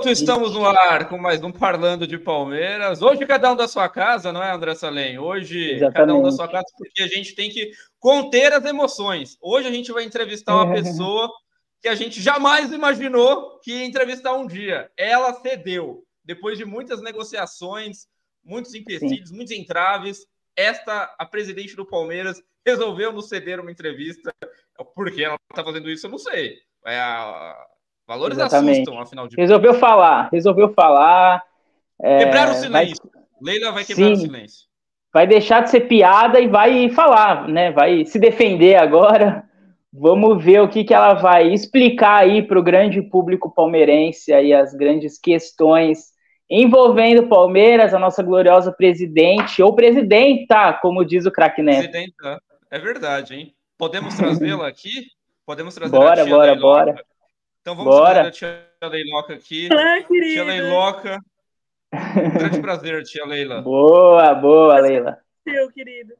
Benvenuto, estamos no ar com mais um Parlando de Palmeiras. Hoje cada um da sua casa, não é, André Salem? Hoje Exatamente. cada um da sua casa, porque a gente tem que conter as emoções. Hoje a gente vai entrevistar uma é. pessoa que a gente jamais imaginou que ia entrevistar um dia. Ela cedeu, depois de muitas negociações, muitos empecilhos, Sim. muitos entraves. Esta, a presidente do Palmeiras, resolveu nos ceder uma entrevista. Por que ela está fazendo isso, eu não sei. É a Valores Exatamente. assustam, afinal de Resolveu falar, resolveu falar. É, quebrar o silêncio. Vai... Leila vai quebrar Sim. o silêncio. Vai deixar de ser piada e vai falar, né? Vai se defender agora. Vamos ver o que, que ela vai explicar aí para o grande público palmeirense aí as grandes questões envolvendo o Palmeiras, a nossa gloriosa presidente, ou presidenta, como diz o craque Neto. Presidenta, é verdade, hein? Podemos trazê-la aqui? Podemos trazer bora, bora, bora. Então vamos Bora. a tia Leiloca aqui. Olá, querida. Tia Leiloca. Um grande prazer, tia Leila. Boa, boa, Leila. Seu, querido.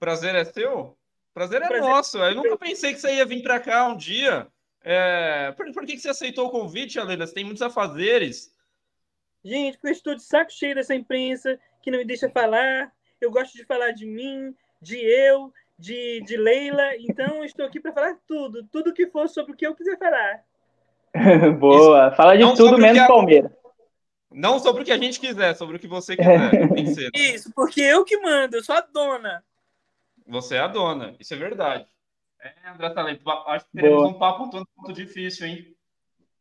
Prazer é seu? Prazer é prazer nosso. É Eu nunca pensei que você ia vir para cá um dia. É... Por, por, que, que você aceitou o convite, tia Leila? Você tem muitos afazeres. Gente, porque eu estou de saco cheio dessa imprensa que não me deixa falar. Eu gosto de falar de mim, de eu, de, de Leila, então estou aqui para falar tudo, tudo que for sobre o que eu quiser falar. Boa, Isso. fala de não tudo menos a... Palmeiras. Não sobre o que a gente quiser, sobre o que você quiser. Tem que ser. Isso, porque eu que mando, eu sou a dona. Você é a dona, isso é verdade. É, André Talento, acho que teremos Boa. um papo um tanto difícil, hein?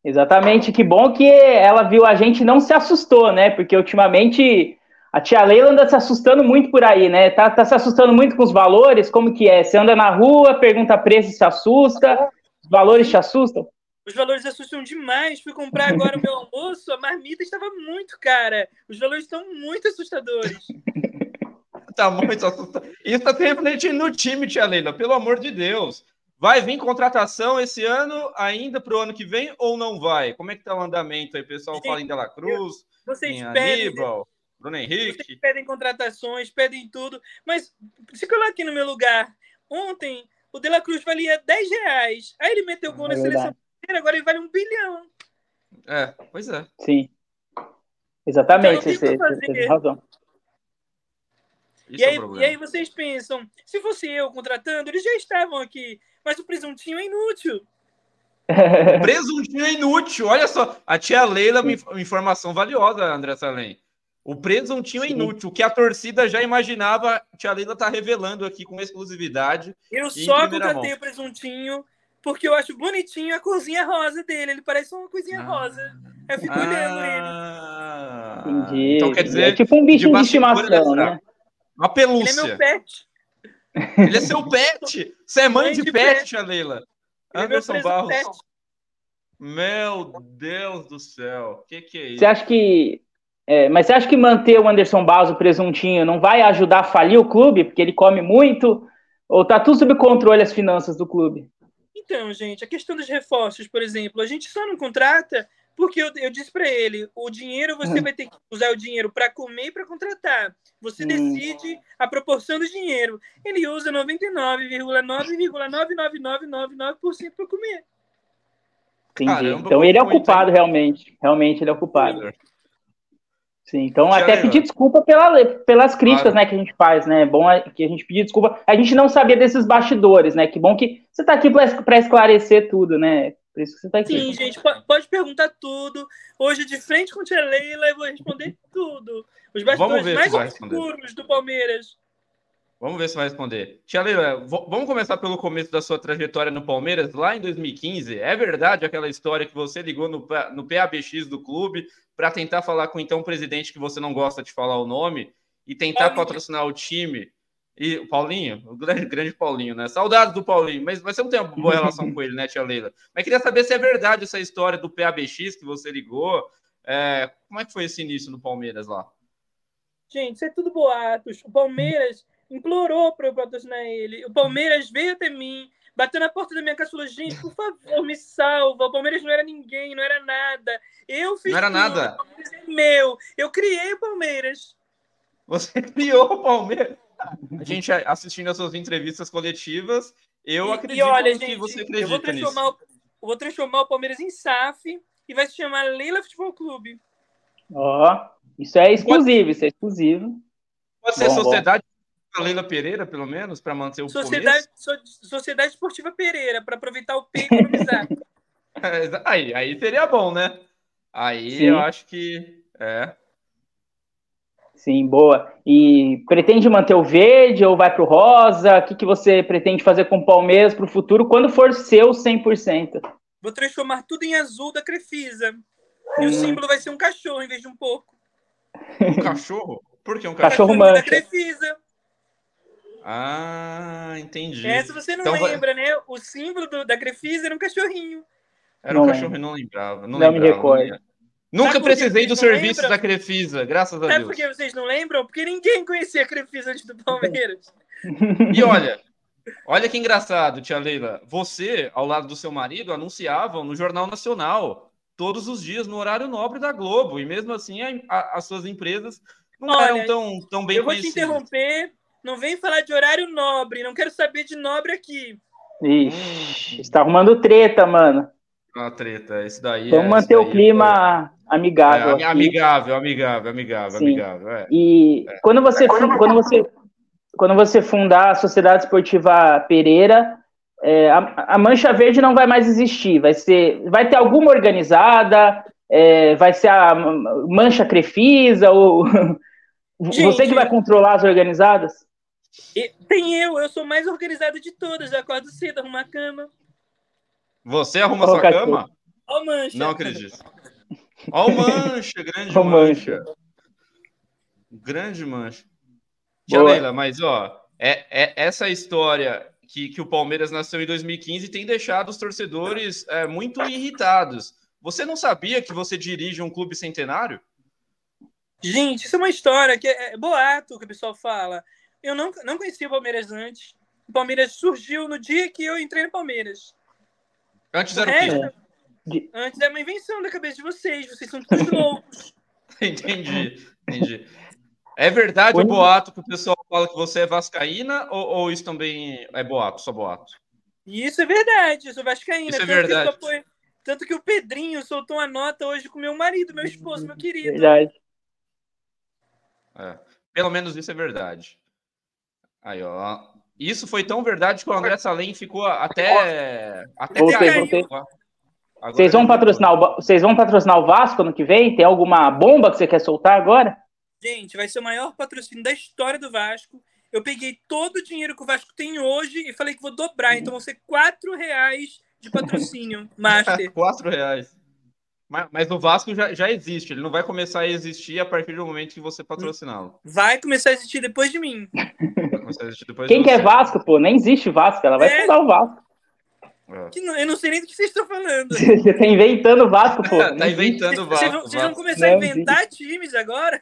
Exatamente, que bom que ela viu a gente não se assustou, né? Porque ultimamente a tia Leila anda se assustando muito por aí, né? Tá, tá se assustando muito com os valores? Como que é? Você anda na rua, pergunta preço e se assusta? Os valores te assustam? Os valores assustam demais. Fui comprar agora o meu almoço, a marmita estava muito cara. Os valores estão muito assustadores. tá muito assustador. Isso tá refletindo no time, tia Leila, pelo amor de Deus. Vai vir contratação esse ano, ainda para o ano que vem, ou não vai? Como é que tá o andamento aí? O pessoal Sim, fala em Dela Cruz, vocês em Aníbal. Pedem Bruno Henrique. Vocês pedem contratações, pedem tudo, mas se coloque no meu lugar. Ontem, o De La Cruz valia 10 reais. Aí ele meteu gol é na seleção brasileira, agora ele vale um bilhão. É, pois é. Sim. Exatamente, então, você, você tem razão. e aí, é e aí vocês pensam, se fosse eu contratando, eles já estavam aqui, mas o presuntinho é inútil. presuntinho é inútil, olha só. A tia Leila, uma informação valiosa, André Salem. O presuntinho é inútil, o que a torcida já imaginava, a tia Leila tá revelando aqui com exclusividade. Eu só contratei o presuntinho porque eu acho bonitinho a cozinha rosa dele. Ele parece uma coisinha ah, rosa. Eu fico ah, olhando ele. Entendi. Então quer dizer. É tipo um bicho de, de estimação, né? Uma pelúcia. Ele é meu pet. Ele é seu pet. Você é mãe, mãe de, de, pet, pet. tia Leila. Ele é Anderson é Barros. Pet. Meu Deus do céu. O que, que é isso? Você acha que é, mas você acha que manter o Anderson Barros, o presuntinho, não vai ajudar a falir o clube, porque ele come muito? Ou tá tudo sob controle as finanças do clube? Então, gente, a questão dos reforços, por exemplo, a gente só não contrata porque eu, eu disse para ele, o dinheiro você uhum. vai ter que usar o dinheiro para comer e para contratar. Você hum. decide a proporção do dinheiro. Ele usa 99,9,99999% para comer. Entendi. Caramba, então ele é ocupado realmente. Realmente ele é ocupado. Sim, então até pedir desculpa pela, pelas críticas claro. né, que a gente faz, né? É bom que a gente pedir desculpa. A gente não sabia desses bastidores, né? Que bom que você está aqui para esclarecer tudo, né? Por isso que você está aqui. Sim, gente, pode perguntar tudo. Hoje, de frente com a tia Leila, eu vou responder tudo. Os bastidores mais obscuros do Palmeiras. Vamos ver se vai responder. Tia Leila, vamos começar pelo começo da sua trajetória no Palmeiras, lá em 2015. É verdade aquela história que você ligou no, no PABX do clube para tentar falar com então o presidente que você não gosta de falar o nome e tentar Paulinho. patrocinar o time? E o Paulinho, o grande, grande Paulinho, né? Saudades do Paulinho, mas, mas você não tem uma boa relação com ele, né, tia Leila? Mas queria saber se é verdade essa história do PABX que você ligou. É, como é que foi esse início no Palmeiras lá? Gente, isso é tudo boatos. O Palmeiras implorou para eu patrocinar ele. O Palmeiras veio até mim, bateu na porta da minha casa e falou: gente, por favor, me salva. O Palmeiras não era ninguém, não era nada. Eu fiz. Não era tudo. nada. O Palmeiras é meu. Eu criei o Palmeiras. Você criou o Palmeiras? A gente assistindo as suas entrevistas coletivas, eu e, acredito e olha, gente, que você acredita eu vou transformar nisso. vou transformar o Palmeiras em SAF e vai se chamar Leila Futebol Clube. Ó, oh, isso é exclusivo, isso é exclusivo. Pode ser bom, Sociedade bom. Leila Pereira, pelo menos, para manter o Sociedade, so, Sociedade Esportiva Pereira, para aproveitar o P e economizar. aí, aí seria bom, né? Aí Sim. eu acho que. É. Sim, boa. E pretende manter o verde ou vai para o rosa? O que, que você pretende fazer com o Palmeiras para o futuro quando for seu 100%? Vou transformar tudo em azul da Crefisa. E hum. o símbolo vai ser um cachorro em vez de um porco. Um cachorro? Por que um cachorro? Cachorro mancha. da Crefisa. Ah, entendi. Essa você não então, lembra, vai... né? O símbolo do, da Crefisa era um cachorrinho. Era não um cachorro e não lembrava. Não, não lembrava, me recordo. Nunca precisei dos serviços da Crefisa, graças a Deus. É porque vocês não lembram? Porque ninguém conhecia a Crefisa antes do Palmeiras. e olha, olha que engraçado, tia Leila. Você, ao lado do seu marido, anunciavam no Jornal Nacional todos os dias no horário nobre da Globo. E mesmo assim, a, a, as suas empresas não olha, eram tão, tão bem conhecidas. Eu vou te interromper. Não vem falar de horário nobre. Não quero saber de nobre aqui. Ixi, está arrumando treta, mano. Uma treta, esse daí. Vamos é, manter o clima é... amigável. É, amigável, amigável, amigável, Sim. amigável. É. E é. quando você quando você quando você fundar a Sociedade Esportiva Pereira, é, a, a, Mancha Verde não vai mais existir. Vai ser, vai ter alguma organizada, é, vai ser a Mancha Crefisa ou Gente, você que vai controlar as organizadas? Tem eu, eu sou mais organizada de todas. Eu acordo cedo, arrumo a cama. Você arruma sua cama? Ó mancha. Não acredito. Ó o mancha, grande ó mancha. mancha. Grande mancha. Tia Leila, mas ó, é, é, essa história que, que o Palmeiras nasceu em 2015 tem deixado os torcedores é, muito irritados. Você não sabia que você dirige um clube centenário? Gente, isso é uma história que é, é boato que o pessoal fala. Eu não, não conhecia o Palmeiras antes. O Palmeiras surgiu no dia que eu entrei no Palmeiras. Antes era o quê? Antes é uma invenção da cabeça de vocês. Vocês são todos loucos. entendi, entendi. É verdade o boato que o pessoal fala que você é vascaína ou, ou isso também é boato, só boato? Isso é verdade, eu sou vascaína. Isso é verdade. Que foi... Tanto que o Pedrinho soltou uma nota hoje com meu marido, meu esposo, meu querido. Verdade. É. Pelo menos isso é verdade. Aí, ó. Isso foi tão verdade que o André Salem ficou até. até voltei, voltei. Vocês vão, patrocinar o, vocês vão patrocinar o Vasco ano que vem? Tem alguma bomba que você quer soltar agora? Gente, vai ser o maior patrocínio da história do Vasco. Eu peguei todo o dinheiro que o Vasco tem hoje e falei que vou dobrar. Então vão ser quatro reais de patrocínio, Master. quatro reais. Mas, mas no Vasco já, já existe, ele não vai começar a existir a partir do momento que você patrociná-lo. Vai começar a existir depois de mim. Quem quer Vasco, pô? Nem existe Vasco, ela vai é. fundar o Vasco. É. Não, eu não sei nem do que vocês estão falando. Você tá inventando Vasco, pô. tá inventando Vasco. Vocês vão, vocês vão começar não, a inventar existe. times agora?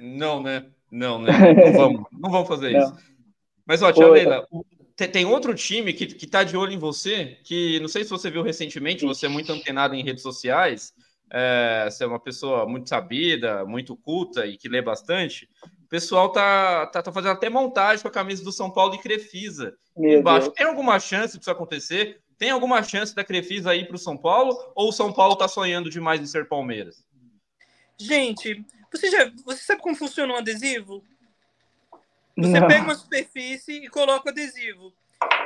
Não, né? Não, né? Não vamos, não vamos fazer não. isso. Mas, ó, tia Oi. Leila, tem outro time que, que tá de olho em você, que não sei se você viu recentemente, você é muito antenado em redes sociais, é, você é uma pessoa muito sabida, muito culta e que lê bastante. O pessoal tá, tá, tá fazendo até montagem com a camisa do São Paulo e Crefisa Meu embaixo. Deus. Tem alguma chance disso acontecer? Tem alguma chance da Crefisa ir para o São Paulo? Ou o São Paulo tá sonhando demais em ser Palmeiras? Gente, você já você sabe como funciona um adesivo? Você não. pega uma superfície e coloca o adesivo.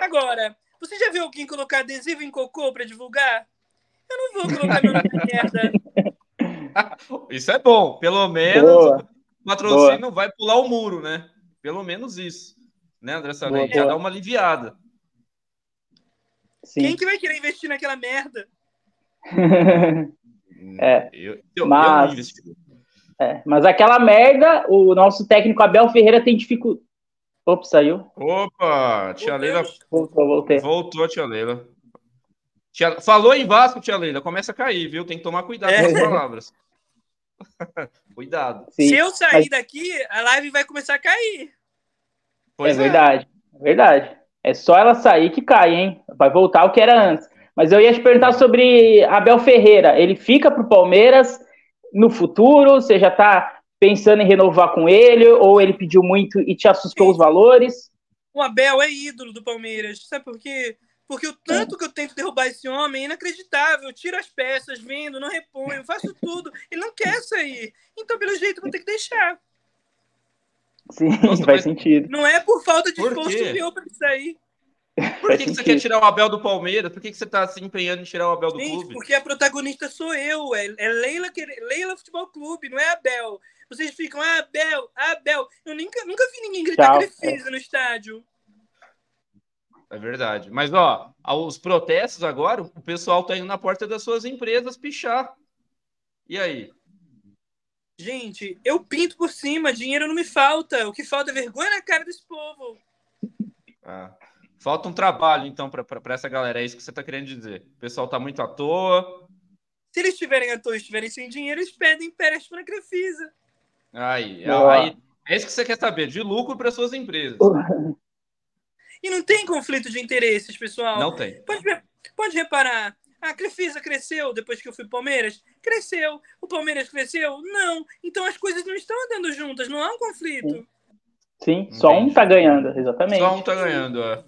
Agora, você já viu alguém colocar adesivo em cocô para divulgar? Eu não vou colocar meu nome merda. Isso é bom. Pelo menos boa. O patrocínio não vai pular o muro, né? Pelo menos isso. Né, André Salem? Já dá uma aliviada. Sim. Quem que vai querer investir naquela merda? é, eu, eu, mas... Eu é, mas aquela merda, o nosso técnico Abel Ferreira tem dificuldade. Opa, saiu. Opa, tia Leila. Voltou, voltei. Voltou, tia Leila. Tia... Falou em Vasco, tia Leila. Começa a cair, viu? Tem que tomar cuidado é. com as palavras. cuidado. Sim, Se eu sair mas... daqui, a live vai começar a cair. Pois é, é verdade, é verdade. É só ela sair que cai, hein? Vai voltar o que era antes. Mas eu ia te perguntar sobre Abel Ferreira. Ele fica pro Palmeiras no futuro? Você já está pensando em renovar com ele? Ou ele pediu muito e te assustou os valores? O Abel é ídolo do Palmeiras. Sabe por quê? Porque o tanto que eu tento derrubar esse homem é inacreditável. Eu tiro as peças, vendo, não reponho, faço tudo. Ele não quer sair. Então, pelo jeito, vou ter que deixar. Sim, Nossa, faz sentido. Não é por falta de esforço meu para ele sair. Por que, que, você quer tirar o Abel do Palmeiras? Por que, que você está se empenhando em tirar o Abel do Gente, clube? Porque a protagonista sou eu. É, é Leila, Leila Futebol Clube, não é Abel. Vocês ficam, ah, Abel, Abel. Eu nunca, nunca vi ninguém gritar Crefisa no estádio. É verdade. Mas, ó, os protestos agora, o pessoal tá indo na porta das suas empresas pichar. E aí? Gente, eu pinto por cima, dinheiro não me falta. O que falta é vergonha na cara desse povo. Ah. Falta um trabalho, então, para essa galera. É isso que você está querendo dizer. O pessoal está muito à toa. Se eles estiverem à toa, estiverem sem dinheiro, eles pedem empréstimo na Crefisa. Aí, aí, é isso que você quer saber, de lucro para suas empresas. E não tem conflito de interesses, pessoal. Não tem. Pode, pode reparar. A Crefisa cresceu depois que eu fui Palmeiras? Cresceu. O Palmeiras cresceu? Não. Então as coisas não estão andando juntas, não há um conflito. Sim, só um tá ganhando, exatamente. Só um tá ganhando, é.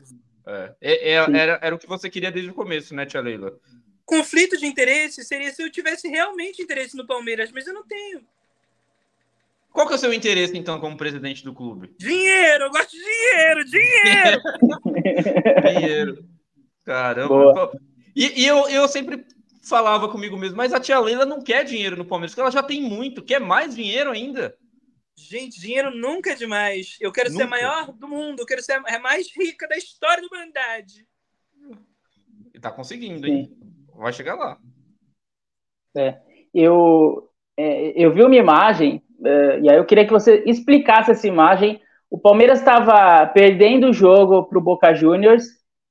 É. é, é era, era o que você queria desde o começo, né, Tia Leila? Conflito de interesse seria se eu tivesse realmente interesse no Palmeiras, mas eu não tenho. Qual que é o seu interesse, então, como presidente do clube? Dinheiro, eu gosto de dinheiro, dinheiro! dinheiro. Caramba. E, e, eu, eu sempre falava comigo mesmo, mas a tia Leila não quer dinheiro no Palmeiras, porque ela já tem muito, quer mais dinheiro ainda. Gente, dinheiro nunca é demais. Eu quero nunca. ser a maior do mundo, eu quero ser a mais rica da história da humanidade. E tá conseguindo, hein? Sim. Vai chegar lá. É, eu, é, eu vi uma imagem, é, e aí eu queria que você explicasse essa imagem. O Palmeiras estava perdendo o jogo para o Boca Juniors,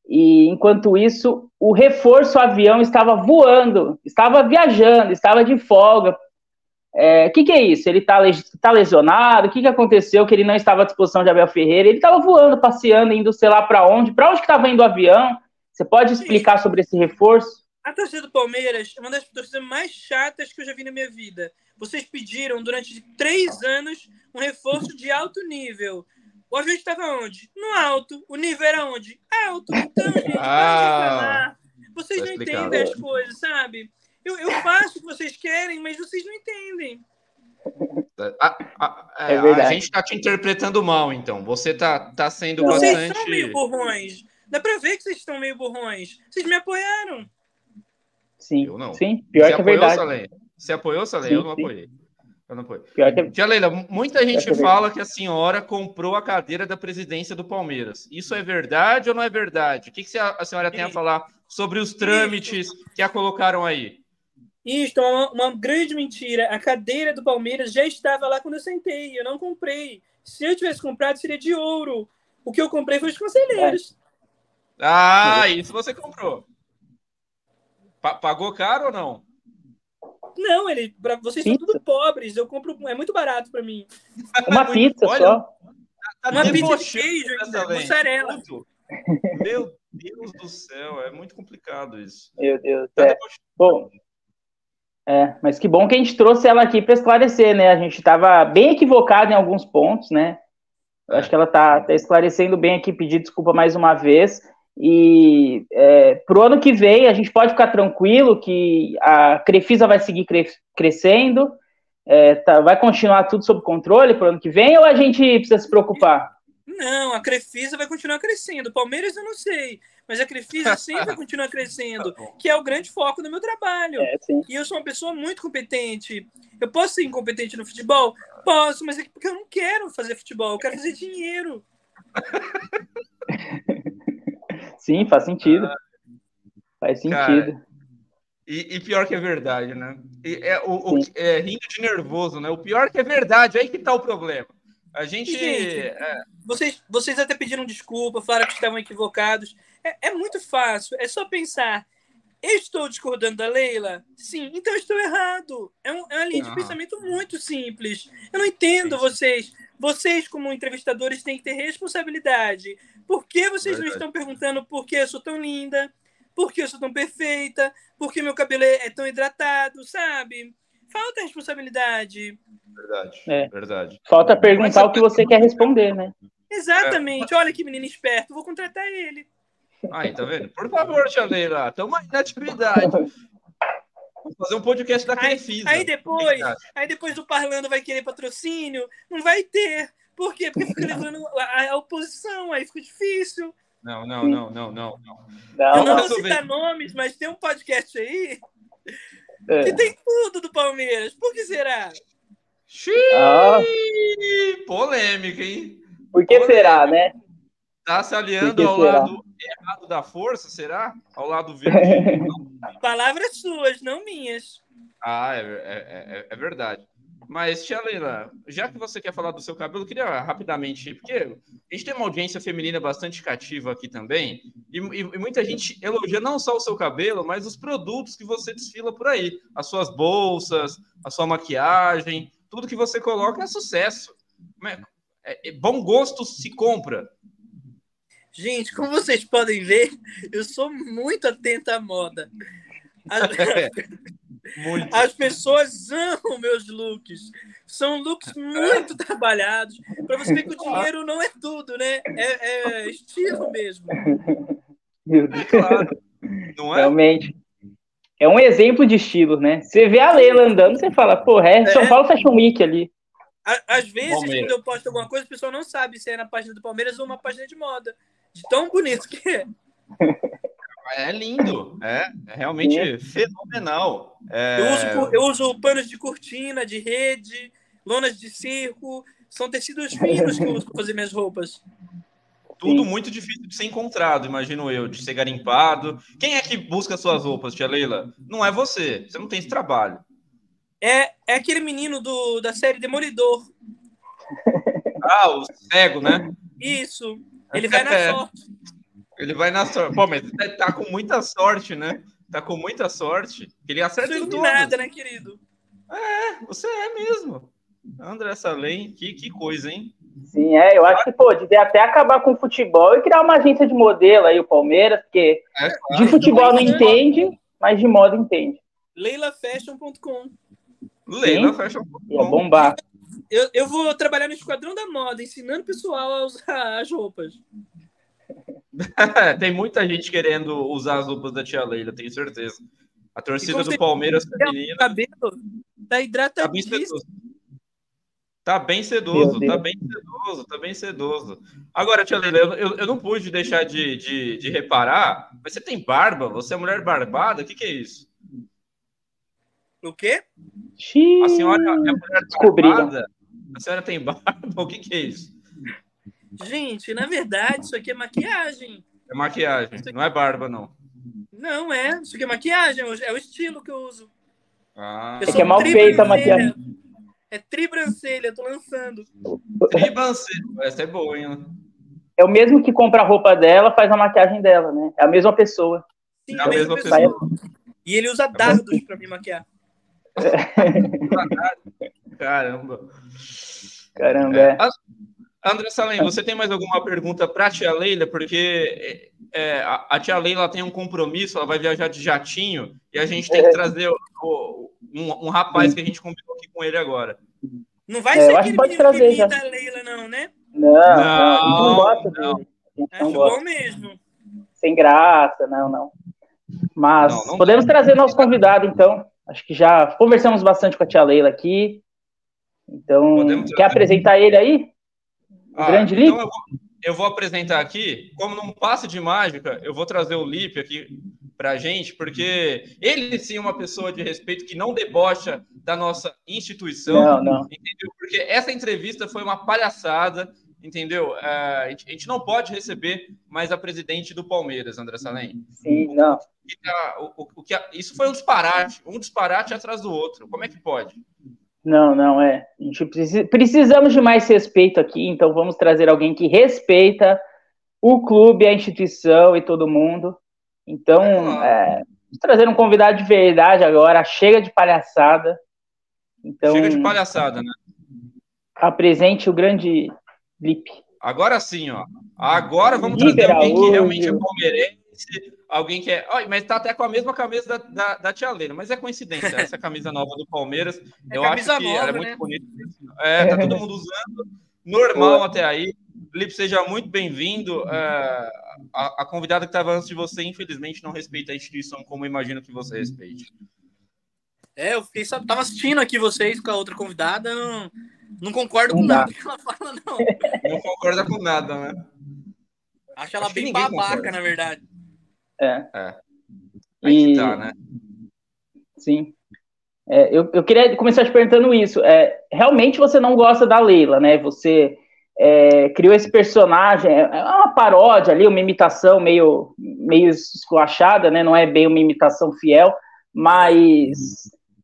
e enquanto isso, o reforço avião estava voando, estava viajando, estava de folga, o é, que, que, é isso? Ele está tá lesionado? O que, que aconteceu que ele não estava à disposição de Abel Ferreira? Ele estava voando, passeando, indo sei lá para onde. Para onde que estava indo o avião? Você pode explicar sobre esse reforço? A torcida do Palmeiras é uma das torcidas mais chatas que eu já vi na minha vida. Vocês pediram durante três anos um reforço de alto nível. O avião estava onde? No alto. O nível era onde? Alto. Então, gente, ah, Vocês tá não entendem as coisas, sabe? Eu, eu faço o que vocês querem, mas vocês não entendem. A, a, é a, gente está te interpretando mal, então. Você tá, tá sendo não. bastante. Vocês são meio burrões. Dá para ver que vocês estão meio burrões. Vocês me apoiaram. Sim. Eu não. Sim, pior Você que é verdade. Salém? Você apoiou, Salém? Eu não apoiei. Eu não. Que... Tia Leila, muita gente que fala que a senhora comprou a cadeira da presidência do Palmeiras. Isso é verdade ou não é verdade? O que, que a senhora tem a falar sobre os trâmites que a colocaram aí? Isto é uma, uma, grande mentira. A cadeira do Palmeiras já estava lá quando eu sentei. Eu não comprei. Se eu tivesse comprado, seria de ouro. O que eu comprei foi os conselheiros. Ah, isso você comprou. pagou caro ou não? Não, ele, pra, vocês pizza. são tudo pobres. Eu compro, é muito barato para mim. Uma pizza Olha, só. Tá uma pizza de queijo, mussarela. Meu Deus do céu, é muito complicado isso. Meu Deus. Tá é. Bom, é, mas que bom que a gente trouxe ela aqui para esclarecer, né? A gente estava bem equivocado em alguns pontos, né? Eu acho que ela está tá esclarecendo bem aqui, pedir desculpa mais uma vez. E é, para o ano que vem, a gente pode ficar tranquilo que a Crefisa vai seguir cre crescendo, é, tá, vai continuar tudo sob controle para o ano que vem, ou a gente precisa se preocupar? Não, a Crefisa vai continuar crescendo. Palmeiras eu não sei, mas a Crefisa sempre continua crescendo, tá que é o grande foco do meu trabalho. É, e eu sou uma pessoa muito competente. Eu posso ser incompetente no futebol? Posso, mas é porque eu não quero fazer futebol, eu quero fazer dinheiro. Sim, faz sentido. Faz sentido. Cara, e, e, pior que é verdade, né? E é, o, o, é, rindo de nervoso, né? O pior que é verdade, aí que tá o problema. A gente. gente é... vocês, vocês até pediram desculpa, falaram que estavam equivocados. É, é muito fácil, é só pensar. Estou discordando da Leila? Sim, então estou errado. É, um, é uma linha de pensamento muito simples. Eu não entendo vocês. Vocês, como entrevistadores, têm que ter responsabilidade. Por que vocês Verdade. não estão perguntando por que eu sou tão linda? Por que eu sou tão perfeita? Por que meu cabelo é tão hidratado, sabe? Falta responsabilidade. Verdade, é. verdade. Falta perguntar o que você quer responder, né? Exatamente. É. Olha que menino esperto, vou contratar ele. Aí, tá vendo? Por favor, Leila, estamos aí na atividade. Fazer um podcast da Crefisa. Aí, aí depois, aí depois do Parlando vai querer patrocínio, não vai ter. Por quê? Porque fica levando a, a oposição, aí fica difícil. Não, não, não, não, não. não. Eu não vou citar nomes, mas tem um podcast aí é. que tem tudo do Palmeiras. Por que será? Xiii, ah. Polêmica, hein? Por que Polêmica. será, né? Tá se aliando ao será? lado errado da força, será? Ao lado verde? Palavras suas, não minhas. Ah, é, é, é, é verdade. Mas, Tia Leila, já que você quer falar do seu cabelo, eu queria rapidamente, porque a gente tem uma audiência feminina bastante cativa aqui também, e, e, e, muita gente elogia não só o seu cabelo, mas os produtos que você desfila por aí. As suas bolsas, a sua maquiagem, tudo que você coloca é sucesso. É, é, bom gosto se compra. Gente, como vocês podem ver, eu sou muito atenta à moda. Muito. As pessoas amam meus looks. São looks muito trabalhados. Para você ver que o dinheiro não é tudo, né? É, é estilo mesmo. Meu Deus. Claro. Não é? Realmente. É um exemplo de estilo, né? Você vê a Leila andando, você fala, porra, é São é. Paulo Fashion Week ali. Às vezes, Palmeiras. quando eu posto alguma coisa, o pessoal não sabe se é na página do Palmeiras ou uma página de moda. De tão bonito que é. É lindo, é, é realmente é. fenomenal. É... Eu, uso, eu uso panos de cortina, de rede, lonas de circo, são tecidos finos que eu uso para fazer minhas roupas. Tudo Sim. muito difícil de ser encontrado, imagino eu, de ser garimpado. Quem é que busca suas roupas, tia Leila? Não é você, você não tem esse trabalho. É, é aquele menino do, da série Demolidor. Ah, o cego, né? Isso, ele vai na é. sorte. Ele vai na sorte. Pô, mas tá com muita sorte, né? Tá com muita sorte. Ele acerta em tudo. nada, né, querido? É, você é mesmo. André Salem, que, que coisa, hein? Sim, é, eu acho que, pô, devia até acabar com o futebol e criar uma agência de modelo aí, o Palmeiras, porque é, claro. de futebol não entende, mas de moda entende. leilafashion.com leilafashion.com É bombar. Eu, eu vou trabalhar no Esquadrão da Moda, ensinando o pessoal a usar as roupas. Tem muita gente querendo usar as roupas da tia Leila, tenho certeza. A torcida do Palmeiras feminina. cabelo tá hidratadíssimo. Tá bem sedoso, tá bem sedoso, tá bem sedoso. Agora, tia Leila, eu, eu não pude deixar de, de, de, reparar, mas você tem barba? Você é mulher barbada? O que, que é isso? O quê? A senhora é mulher barbada? A senhora tem barba? O que, que é isso? Gente, na verdade, isso aqui é maquiagem. É maquiagem, aqui... não é barba, não. Não é, isso aqui é maquiagem, é o estilo que eu uso. Ah. Eu é que é mal feita a maquiagem. É tribrancelha, tô lançando. Tribrancelha, essa é boa, hein? É o mesmo que compra a roupa dela, faz a maquiagem dela, né? É a mesma pessoa. Sim, é a mesma pessoa. pessoa. E ele usa dardos para me maquiar. Caramba. Caramba, é. André Salem, você tem mais alguma pergunta para a tia Leila? Porque é, a, a, tia Leila tem um compromisso, ela vai viajar de jatinho e a gente tem que é. trazer o, um, um, rapaz que a gente combinou aqui com ele agora. Não vai é, ser aquele menino trazer, que a Leila, não, né? Não, não, não, não gosta não. Acho bom mesmo. Sem graça, não, não. Mas não, não podemos trazer nosso convidado, então. Acho que já conversamos bastante com a tia Leila aqui. Então, quer apresentar ele aí? Ah, grande então eu vou, eu vou, apresentar aqui, como num passe de mágica, eu vou trazer o Lipe aqui para a gente, porque ele sim é uma pessoa de respeito que não debocha da nossa instituição, não, não. entendeu? Porque essa entrevista foi uma palhaçada, entendeu? É, a gente não pode receber mais a presidente do Palmeiras, André Salem. Sim, não. O, o, o, que, isso foi um disparate, um disparate atrás do outro. Como é que pode? Não, não, é. A gente precisa, precisamos de mais respeito aqui, então vamos trazer alguém que respeita o clube, a instituição e todo mundo. Então, é, vamos trazer um convidado de verdade agora, chega de palhaçada. Então, chega de palhaçada, né? Apresente o grande Lipe. Agora sim, ó. Agora vamos trazer alguém que realmente é palmeirense, alguém que é. Oh, mas tá até com a mesma camisa da, da, da Tia Lena, mas é coincidência. Essa camisa nova do Palmeiras, é eu acho que nova, ela é muito né? bonita. É, tá todo mundo usando. Normal até aí. Felipe, seja muito bem-vindo. Uh, a, a, convidada que estava antes de você, infelizmente, não respeita a instituição como imagino que você respeite. É, eu fiquei, sabe, tava assistindo aqui vocês com a outra convidada, não, não concordo com nada que ela fala, não. Não concorda com nada, né? Acho ela Acho bem babaca, concorda. na verdade. É. é. Aí e... tá, né? Sim. É, eu, eu queria começar te perguntando isso. É, realmente você não gosta da Leila, né? Você é, criou esse personagem, é, é uma paródia ali, uma imitação meio, meio esculachada, né? Não é bem uma imitação fiel, mas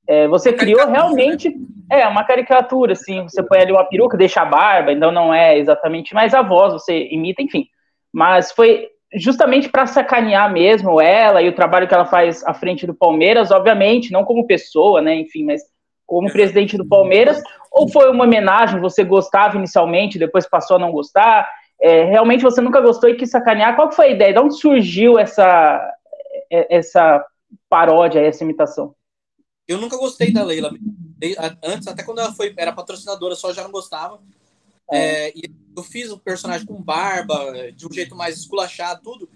é, você criou né? realmente né? é uma caricatura, assim. Você põe ali uma peruca, deixa a barba, então não é exatamente mais a voz, você imita, enfim. Mas foi justamente para sacanear mesmo ela e o trabalho que ela faz à frente do Palmeiras, obviamente, não como pessoa, né? Enfim, mas como presidente do Palmeiras, ou foi uma homenagem, você gostava inicialmente, depois passou a não gostar? É, realmente você nunca gostou e quis sacanear? Qual foi a ideia? De onde surgiu essa, é, essa paródia, essa imitação? Eu nunca gostei da Leila. Antes, até quando ela foi, era patrocinadora, só já não gostava. É. É, eu fiz o personagem com barba, de um jeito mais esculachado, tudo,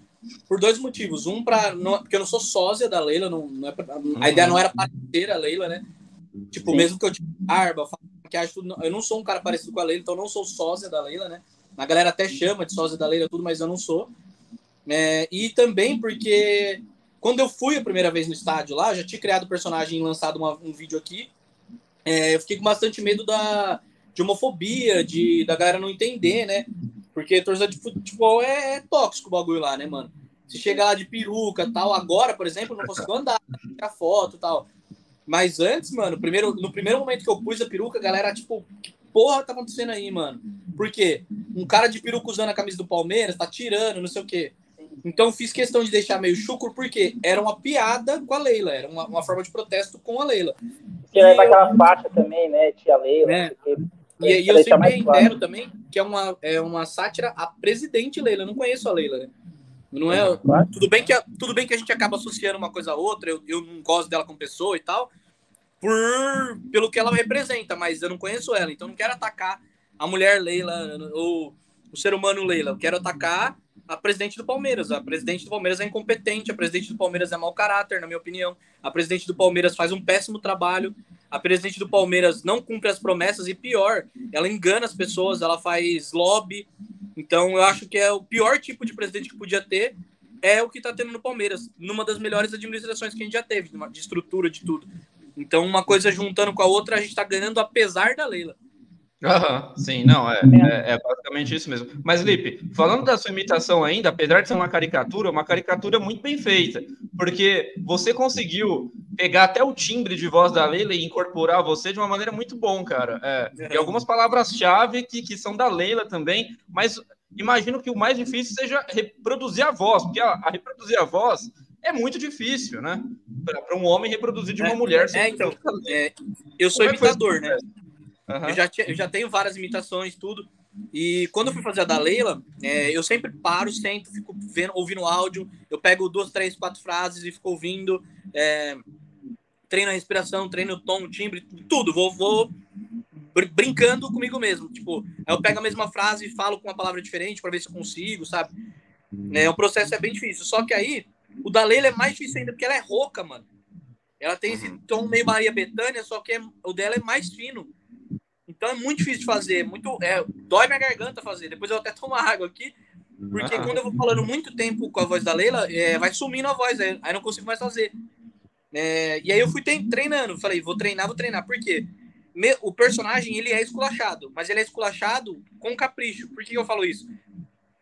por dois motivos. Um, pra, não, porque eu não sou sósia da Leila, não, não é pra, a uhum. ideia não era parecer a Leila, né? Tipo, Sim. mesmo que eu tive barba, maquiagem, tudo, eu não sou um cara parecido com a Leila, então eu não sou sósia da Leila, né? A galera até chama de sósia da Leila, tudo, mas eu não sou. É, e também porque quando eu fui a primeira vez no estádio lá, já tinha criado o personagem e lançado uma, um vídeo aqui. É, eu fiquei com bastante medo da, de homofobia, de da galera não entender, né? Porque torcida de futebol é, é tóxico o bagulho lá, né, mano? Se chega lá de peruca tal, agora, por exemplo, não consigo andar, tirar foto tal. Mas antes, mano, primeiro, no primeiro momento que eu pus a peruca, a galera, tipo, que porra tá acontecendo aí, mano? Por quê? Um cara de peruca usando a camisa do Palmeiras, tá tirando, não sei o quê. Então fiz questão de deixar meio chucro, porque era uma piada com a Leila, era uma, uma forma de protesto com a Leila. Que leva aquela faixa também, né, tia Leila. É. E, e eu sempre reitero claro. também que é uma, é uma sátira a presidente Leila. Eu não conheço a Leila, né? Não é, claro. tudo, bem que, tudo bem que a gente acaba associando uma coisa a outra, eu, eu não gosto dela como pessoa e tal, por, pelo que ela representa, mas eu não conheço ela, então não quero atacar a mulher Leila ou o ser humano Leila, eu quero atacar a presidente do Palmeiras. A presidente do Palmeiras é incompetente, a presidente do Palmeiras é mau caráter, na minha opinião. A presidente do Palmeiras faz um péssimo trabalho. A presidente do Palmeiras não cumpre as promessas e pior, ela engana as pessoas, ela faz lobby. Então eu acho que é o pior tipo de presidente que podia ter é o que está tendo no Palmeiras, numa das melhores administrações que a gente já teve, de estrutura de tudo. Então uma coisa juntando com a outra, a gente está ganhando apesar da Leila. Aham, sim, não, é, é, é, basicamente isso mesmo. Mas, Lipe, falando da sua imitação ainda, apesar de ser uma caricatura, uma caricatura muito bem feita, porque você conseguiu pegar até o timbre de voz da Leila e incorporar você de uma maneira muito bom, cara. É, e algumas palavras-chave que, que são da Leila também, mas imagino que o mais difícil seja reproduzir a voz, porque a, a reproduzir a voz é muito difícil, né? Para um homem reproduzir de uma é, mulher. É, então, é, eu sou é imitador, né? Uhum. Eu, já, eu já tenho várias imitações, tudo. E quando eu fui fazer a da Leila, é, eu sempre paro, sento, fico vendo, ouvindo áudio. Eu pego duas, três, quatro frases e fico ouvindo. É, treino a respiração, treino o tom, o timbre, tudo. Vou, vou brincando comigo mesmo. Tipo, eu pego a mesma frase e falo com uma palavra diferente para ver se eu consigo, sabe? É, o processo é bem difícil. Só que aí, o da Leila é mais difícil ainda, porque ela é rouca, mano. Ela tem esse tom meio Maria Bethânia, só que é, o dela é mais fino. Então é muito difícil de fazer, muito é, dói minha garganta fazer. Depois eu até tomo água aqui, porque ah. quando eu vou falando muito tempo com a voz da Leila, é, vai sumindo a voz, aí, aí não consigo mais fazer. É, e aí eu fui treinando, falei, vou treinar, vou treinar. Por quê? Me, o personagem, ele é esculachado, mas ele é esculachado com capricho. Por que eu falo isso?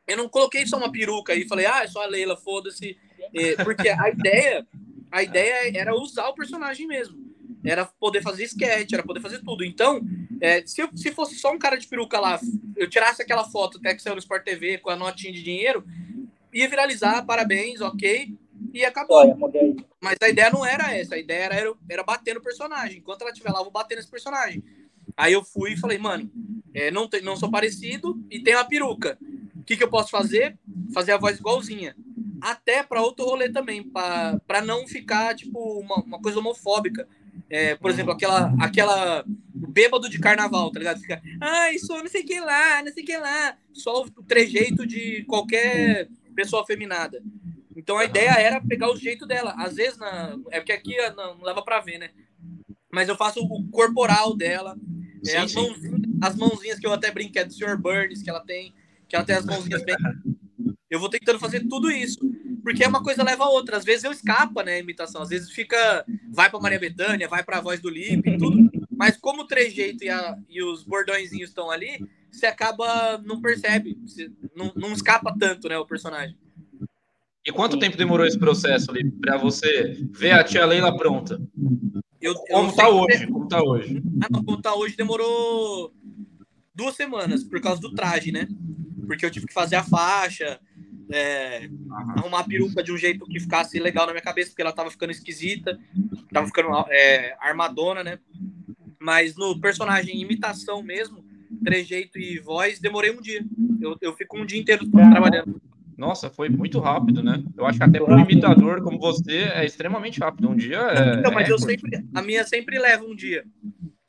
Eu não coloquei só uma peruca e falei, ah, é só a Leila, foda-se. É, porque a ideia, a ideia era usar o personagem mesmo era poder fazer sketch, era poder fazer tudo. Então, é, se, eu, se fosse só um cara de peruca lá, eu tirasse aquela foto até que saiu no Sport TV com a notinha de dinheiro, ia viralizar, parabéns, ok, e acabou. Mas a ideia não era essa, a ideia era, era bater no personagem. Enquanto ela estiver lá, eu vou bater nesse personagem. Aí eu fui e falei, mano, é, não, não sou parecido e tenho uma peruca. O que, que eu posso fazer? Fazer a voz igualzinha. Até para outro rolê também, para não ficar, tipo, uma, uma coisa homofóbica. É, por exemplo, aquela, aquela bêbado de carnaval, tá ligado? Fica, ai, só não sei o que lá, não sei o que lá. Só o trejeito de qualquer pessoa feminada. Então a ideia era pegar o jeito dela. Às vezes, na... é porque aqui não, não leva pra ver, né? Mas eu faço o corporal dela. É, sim, é, as, mãozinhas, as, mãozinhas, que eu até brinquei é do Sr. Burns, que ela tem, que ela tem as mãozinhas bem. Eu vou tentando fazer tudo isso. Porque uma coisa leva a outra. Às vezes eu escapa, né, a imitação. Às vezes fica. Vai pra Maria Bethânia, vai pra voz do Lipe tudo. Mas como o trejeito e, a, e os bordõezinhos estão ali, você acaba. não percebe. Não, não escapa tanto, né, o personagem. E quanto tempo demorou esse processo ali para você ver a tia Leila pronta? Eu, como está hoje? Como tá hoje? Ah, não, como tá hoje demorou duas semanas por causa do traje, né? Porque eu tive que fazer a faixa, é, arrumar a peruca de um jeito que ficasse legal na minha cabeça, porque ela tava ficando esquisita, tava ficando é, armadona, né? Mas no personagem imitação mesmo, trejeito e voz, demorei um dia. Eu, eu fico um dia inteiro trabalhando. Nossa, foi muito rápido, né? Eu acho que até para um imitador como você é extremamente rápido. Um dia é. Não, mas é eu sempre. A minha sempre leva um dia.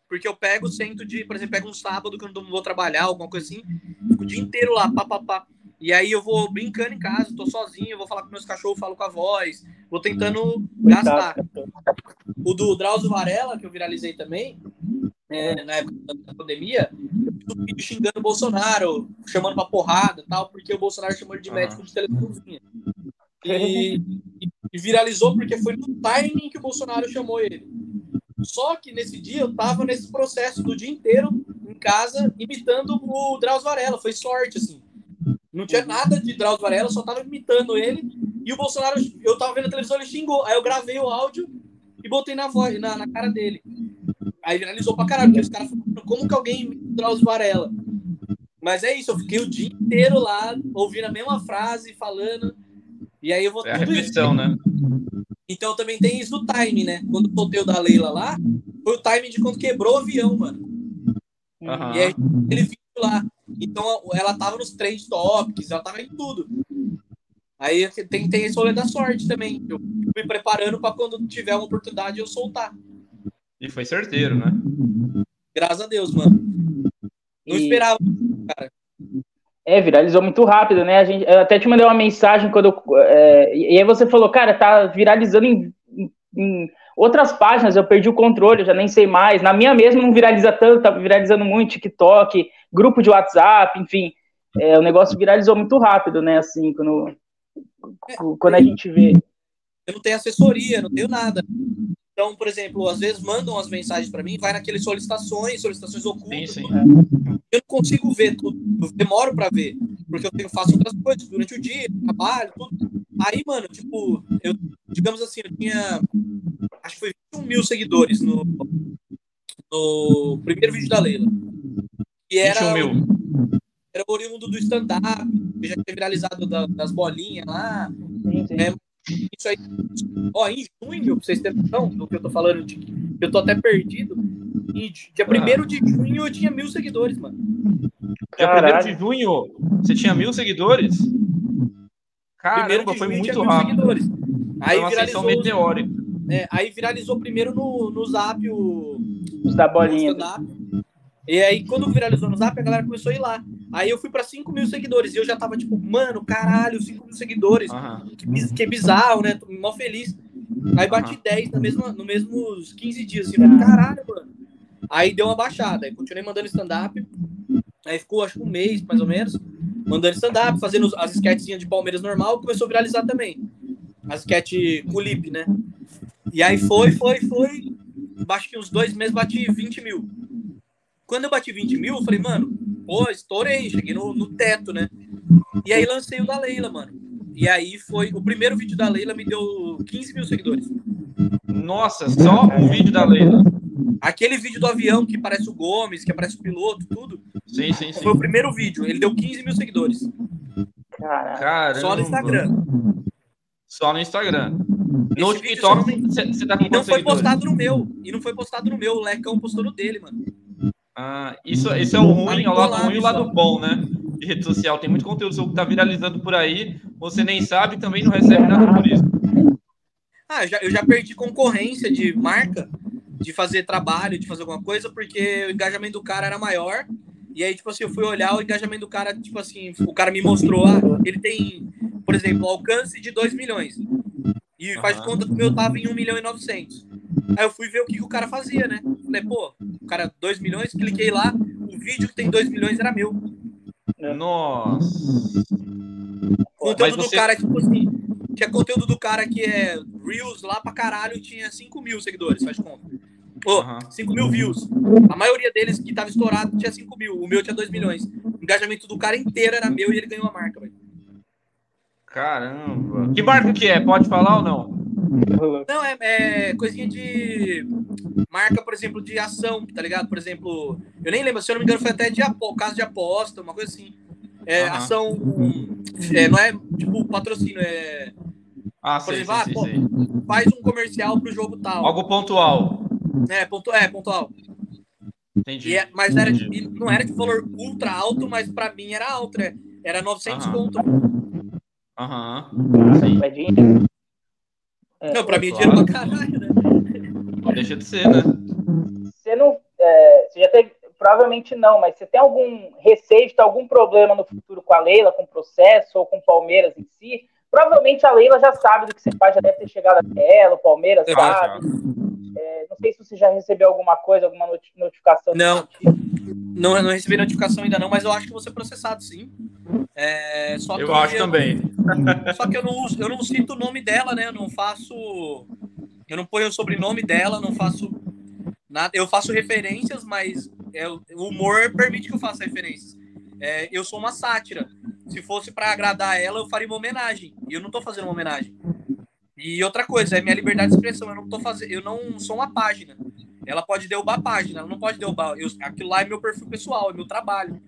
Porque eu pego, sento de. Por exemplo, pego um sábado que eu não vou trabalhar, alguma coisa assim. Fico o dia inteiro lá, pá, pá, pá. E aí eu vou brincando em casa, tô sozinho, vou falar com meus cachorros, falo com a voz, vou tentando gastar. O do Drauzio Varela, que eu viralizei também, é, na época da pandemia, eu vídeo xingando o Bolsonaro, chamando pra porrada tal, porque o Bolsonaro chamou ele de médico de televisãozinha. E, e, viralizou porque foi no timing que o Bolsonaro chamou ele. Só que nesse dia eu tava nesse processo do dia inteiro em casa imitando o Drauzio Varela. Foi sorte, assim. Não tinha nada de Drauzio Varela, só tava imitando ele. E o Bolsonaro, eu tava vendo a televisão, ele xingou. Aí eu gravei o áudio e botei na voz, na, na cara dele. Aí viralizou pra caralho, porque os caras falaram, como que alguém imita o Drauzio Varela? Mas é isso, eu fiquei o dia inteiro lá, ouvindo a mesma frase, falando. E aí eu vou. É a repetição, né? Então também tem isso do time, né? Quando soltei o da Leila lá, foi o time de quando quebrou o avião, mano. Uhum. E aí ele vídeo lá. Então ela tava nos três topics, ela tava em tudo. Aí tem, tem esse rolê da sorte também. Eu me preparando para quando tiver uma oportunidade eu soltar. E foi certeiro, né? Graças a Deus, mano. Não e... esperava, cara. É, viralizou muito rápido, né? A gente, eu até te mandei uma mensagem quando eu, é, e aí você falou, cara, tá viralizando em, em, em, outras páginas, eu perdi o controle, eu já nem sei mais. Na minha mesma não viraliza tanto, tá viralizando muito TikTok, grupo de WhatsApp, enfim. É, o negócio viralizou muito rápido, né? Assim, quando, quando a gente vê. Eu não tenho assessoria, não tenho nada. Então, por exemplo, às vezes mandam as mensagens para mim, vai naqueles solicitações, solicitações ocultas. Sim, sim. Eu não consigo ver tudo, eu demoro para ver, porque eu tenho, faço outras coisas durante o dia, trabalho, tudo. Aí, mano, tipo, eu, digamos assim, eu tinha, acho que foi 21 mil seguidores no, no primeiro vídeo da Leila. E era, 21 mil. Era oriundo do stand-up, que já tinha viralizado da, das bolinhas lá. Sim, sim. É, isso aí, ó, em junho, pra vocês terem noção do que eu tô falando, de, eu tô até perdido. Em dia 1 ah. de junho eu tinha mil seguidores, mano. Dia 1 de junho você tinha mil seguidores? Caramba, foi muito rápido. Seguidores. Aí uma viralizou meteórica. É, aí viralizou primeiro no, no Zap o. Os da bolinha. E aí, quando viralizou no Zap, a galera começou a ir lá. Aí eu fui para 5 mil seguidores. E eu já tava tipo, mano, caralho, 5 mil seguidores. Uhum. Que, que bizarro, né? Tô mó feliz. Aí bati uhum. 10 no mesmo, no mesmos 15 dias. Assim, caralho, mano. Aí deu uma baixada. Aí continuei mandando stand-up. Aí ficou, acho que um mês, mais ou menos, mandando stand-up, fazendo as sketches de Palmeiras normal. Começou a viralizar também. As sketch com o Lip, né? E aí foi, foi, foi. Acho que uns dois meses bati 20 mil. Quando eu bati 20 mil, eu falei, mano, pô, estourei, cheguei no, no teto, né? E aí lancei o da Leila, mano. E aí foi. O primeiro vídeo da Leila me deu 15 mil seguidores. Nossa, só o vídeo da Leila. Aquele vídeo do avião que parece o Gomes, que aparece o piloto, tudo. Sim, sim, sim. Foi o primeiro vídeo. Ele deu 15 mil seguidores. Caramba. Só no Instagram. Só no Instagram. No TikTok, você tá com E não foi postado no meu. E não foi postado no meu. O Lecão postou no dele, mano. Ah, isso, isso é o ruim, é o lado ruim e o lado bom, né? De rede social. Tem muito conteúdo seu que tá viralizando por aí, você nem sabe e também não recebe nada por isso. Ah, já, eu já perdi concorrência de marca de fazer trabalho, de fazer alguma coisa, porque o engajamento do cara era maior. E aí, tipo assim, eu fui olhar o engajamento do cara, tipo assim, o cara me mostrou, ah, ele tem, por exemplo, alcance de 2 milhões. E faz conta que o meu tava em 1 milhão e 900. Aí eu fui ver o que, que o cara fazia, né? Falei, pô, o cara 2 milhões, cliquei lá, o vídeo que tem 2 milhões era meu. Nossa. Conteúdo você... do cara, tipo assim, tinha conteúdo do cara que é Reels lá pra caralho, tinha 5 mil seguidores, faz conta. Oh, uhum. 5 mil views. A maioria deles que tava estourado tinha 5 mil. O meu tinha 2 milhões. O engajamento do cara inteiro era meu e ele ganhou a marca, velho. Caramba. Que marca que é? Pode falar ou não? Não, é, é, coisinha de marca, por exemplo, de ação, tá ligado? Por exemplo, eu nem lembro, se eu não me engano, foi até de caso de aposta, uma coisa assim. É, uhum. Ação. É, não é tipo patrocínio, é. Ah, por sei, exemplo, sei, ah, sei, pô, faz um comercial pro jogo tal. Algo pontual. É, pontu, é pontual. Entendi. É, mas era de, não era de valor ultra alto, mas pra mim era alto, né? Era 900 uhum. conto. Aham. Uhum. É, não, pra mim é dinheiro pra caralho, né? Não deixa de ser, né? Você não. É, você já teve. Provavelmente não, mas você tem algum receio de ter algum problema no futuro com a Leila, com o processo, ou com o Palmeiras em si? Provavelmente a Leila já sabe do que você faz, já deve ter chegado até ela, o Palmeiras sabe. É, não sei se você já recebeu alguma coisa, alguma notificação. Não, não, não recebi notificação ainda não, mas eu acho que vou ser processado sim. É, só eu acho eu, também. Só que eu não, eu não cito o nome dela, né? Eu não faço. Eu não ponho o sobrenome dela, não faço nada. Eu faço referências, mas é, o humor permite que eu faça referências. É, eu sou uma sátira. Se fosse para agradar ela, eu faria uma homenagem. E eu não tô fazendo uma homenagem. E outra coisa, é minha liberdade de expressão. Eu não tô fazendo, eu não sou uma página. Ela pode derrubar a página, ela não pode derrubar. Eu, aquilo lá é meu perfil pessoal, é meu trabalho.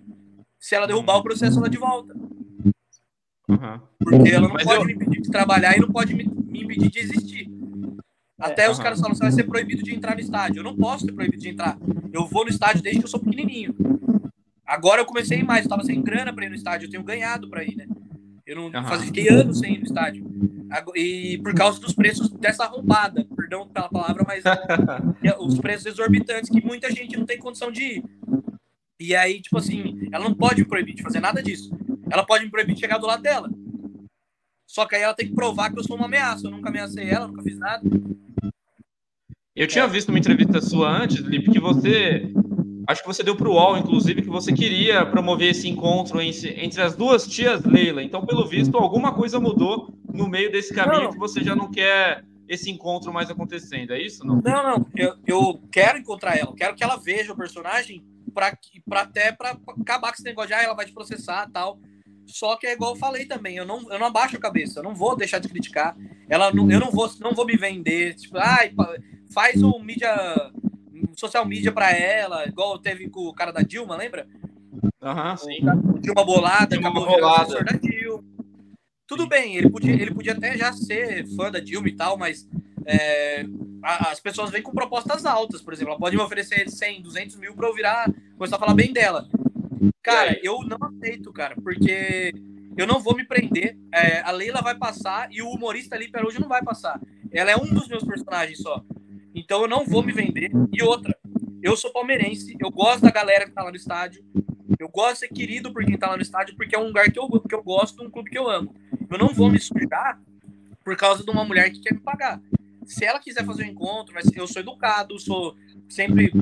Se ela derrubar o processo, ela de volta. Uhum. Porque ela não Mas pode eu... me impedir de trabalhar e não pode me, me impedir de existir. Até é, os uhum. caras falam, você vai ser proibido de entrar no estádio. Eu não posso ser proibido de entrar. Eu vou no estádio desde que eu sou pequenininho. Agora eu comecei mais, eu tava sem grana para ir no estádio, eu tenho ganhado para ir, né? Eu não uhum. fazia, fiquei anos sem ir no estádio. E por causa dos preços dessa roubada, perdão pela palavra, mas os preços exorbitantes que muita gente não tem condição de ir. E aí, tipo assim, ela não pode me proibir de fazer nada disso. Ela pode me proibir de chegar do lado dela. Só que aí ela tem que provar que eu sou uma ameaça. Eu nunca ameacei ela, nunca fiz nada. Eu tinha visto uma entrevista sua antes, Lipe, que você. Acho que você deu para o UOL, inclusive, que você queria promover esse encontro entre as duas tias Leila. Então, pelo visto, alguma coisa mudou no meio desse caminho não. que você já não quer esse encontro mais acontecendo. É isso? Não, não. não. Eu, eu quero encontrar ela. Quero que ela veja o personagem para até para acabar com esse negócio de ah, ela vai te processar tal. Só que é igual eu falei também, eu não, eu não abaixo a cabeça, eu não vou deixar de criticar. Ela não, eu não vou, não vou me vender, tipo, ai, faz o mídia social media para ela, igual teve com o cara da Dilma, lembra? Aham, uhum, sim. Dilma bolada, Dilma acabou bolada. da Dilma. Tudo bem, ele podia, ele podia até já ser fã da Dilma e tal, mas é, as pessoas vêm com propostas altas, por exemplo, ela pode me oferecer 100, 200 mil para eu virar, começar a falar bem dela. Cara, eu não aceito, cara, porque eu não vou me prender. É, a Leila vai passar e o humorista ali para hoje não vai passar. Ela é um dos meus personagens só. Então eu não vou me vender. E outra, eu sou palmeirense, eu gosto da galera que tá lá no estádio. Eu gosto de ser querido por quem tá lá no estádio, porque é um lugar que eu, que eu gosto, um clube que eu amo. Eu não vou me sujar por causa de uma mulher que quer me pagar se ela quiser fazer um encontro, mas eu sou educado, sou sempre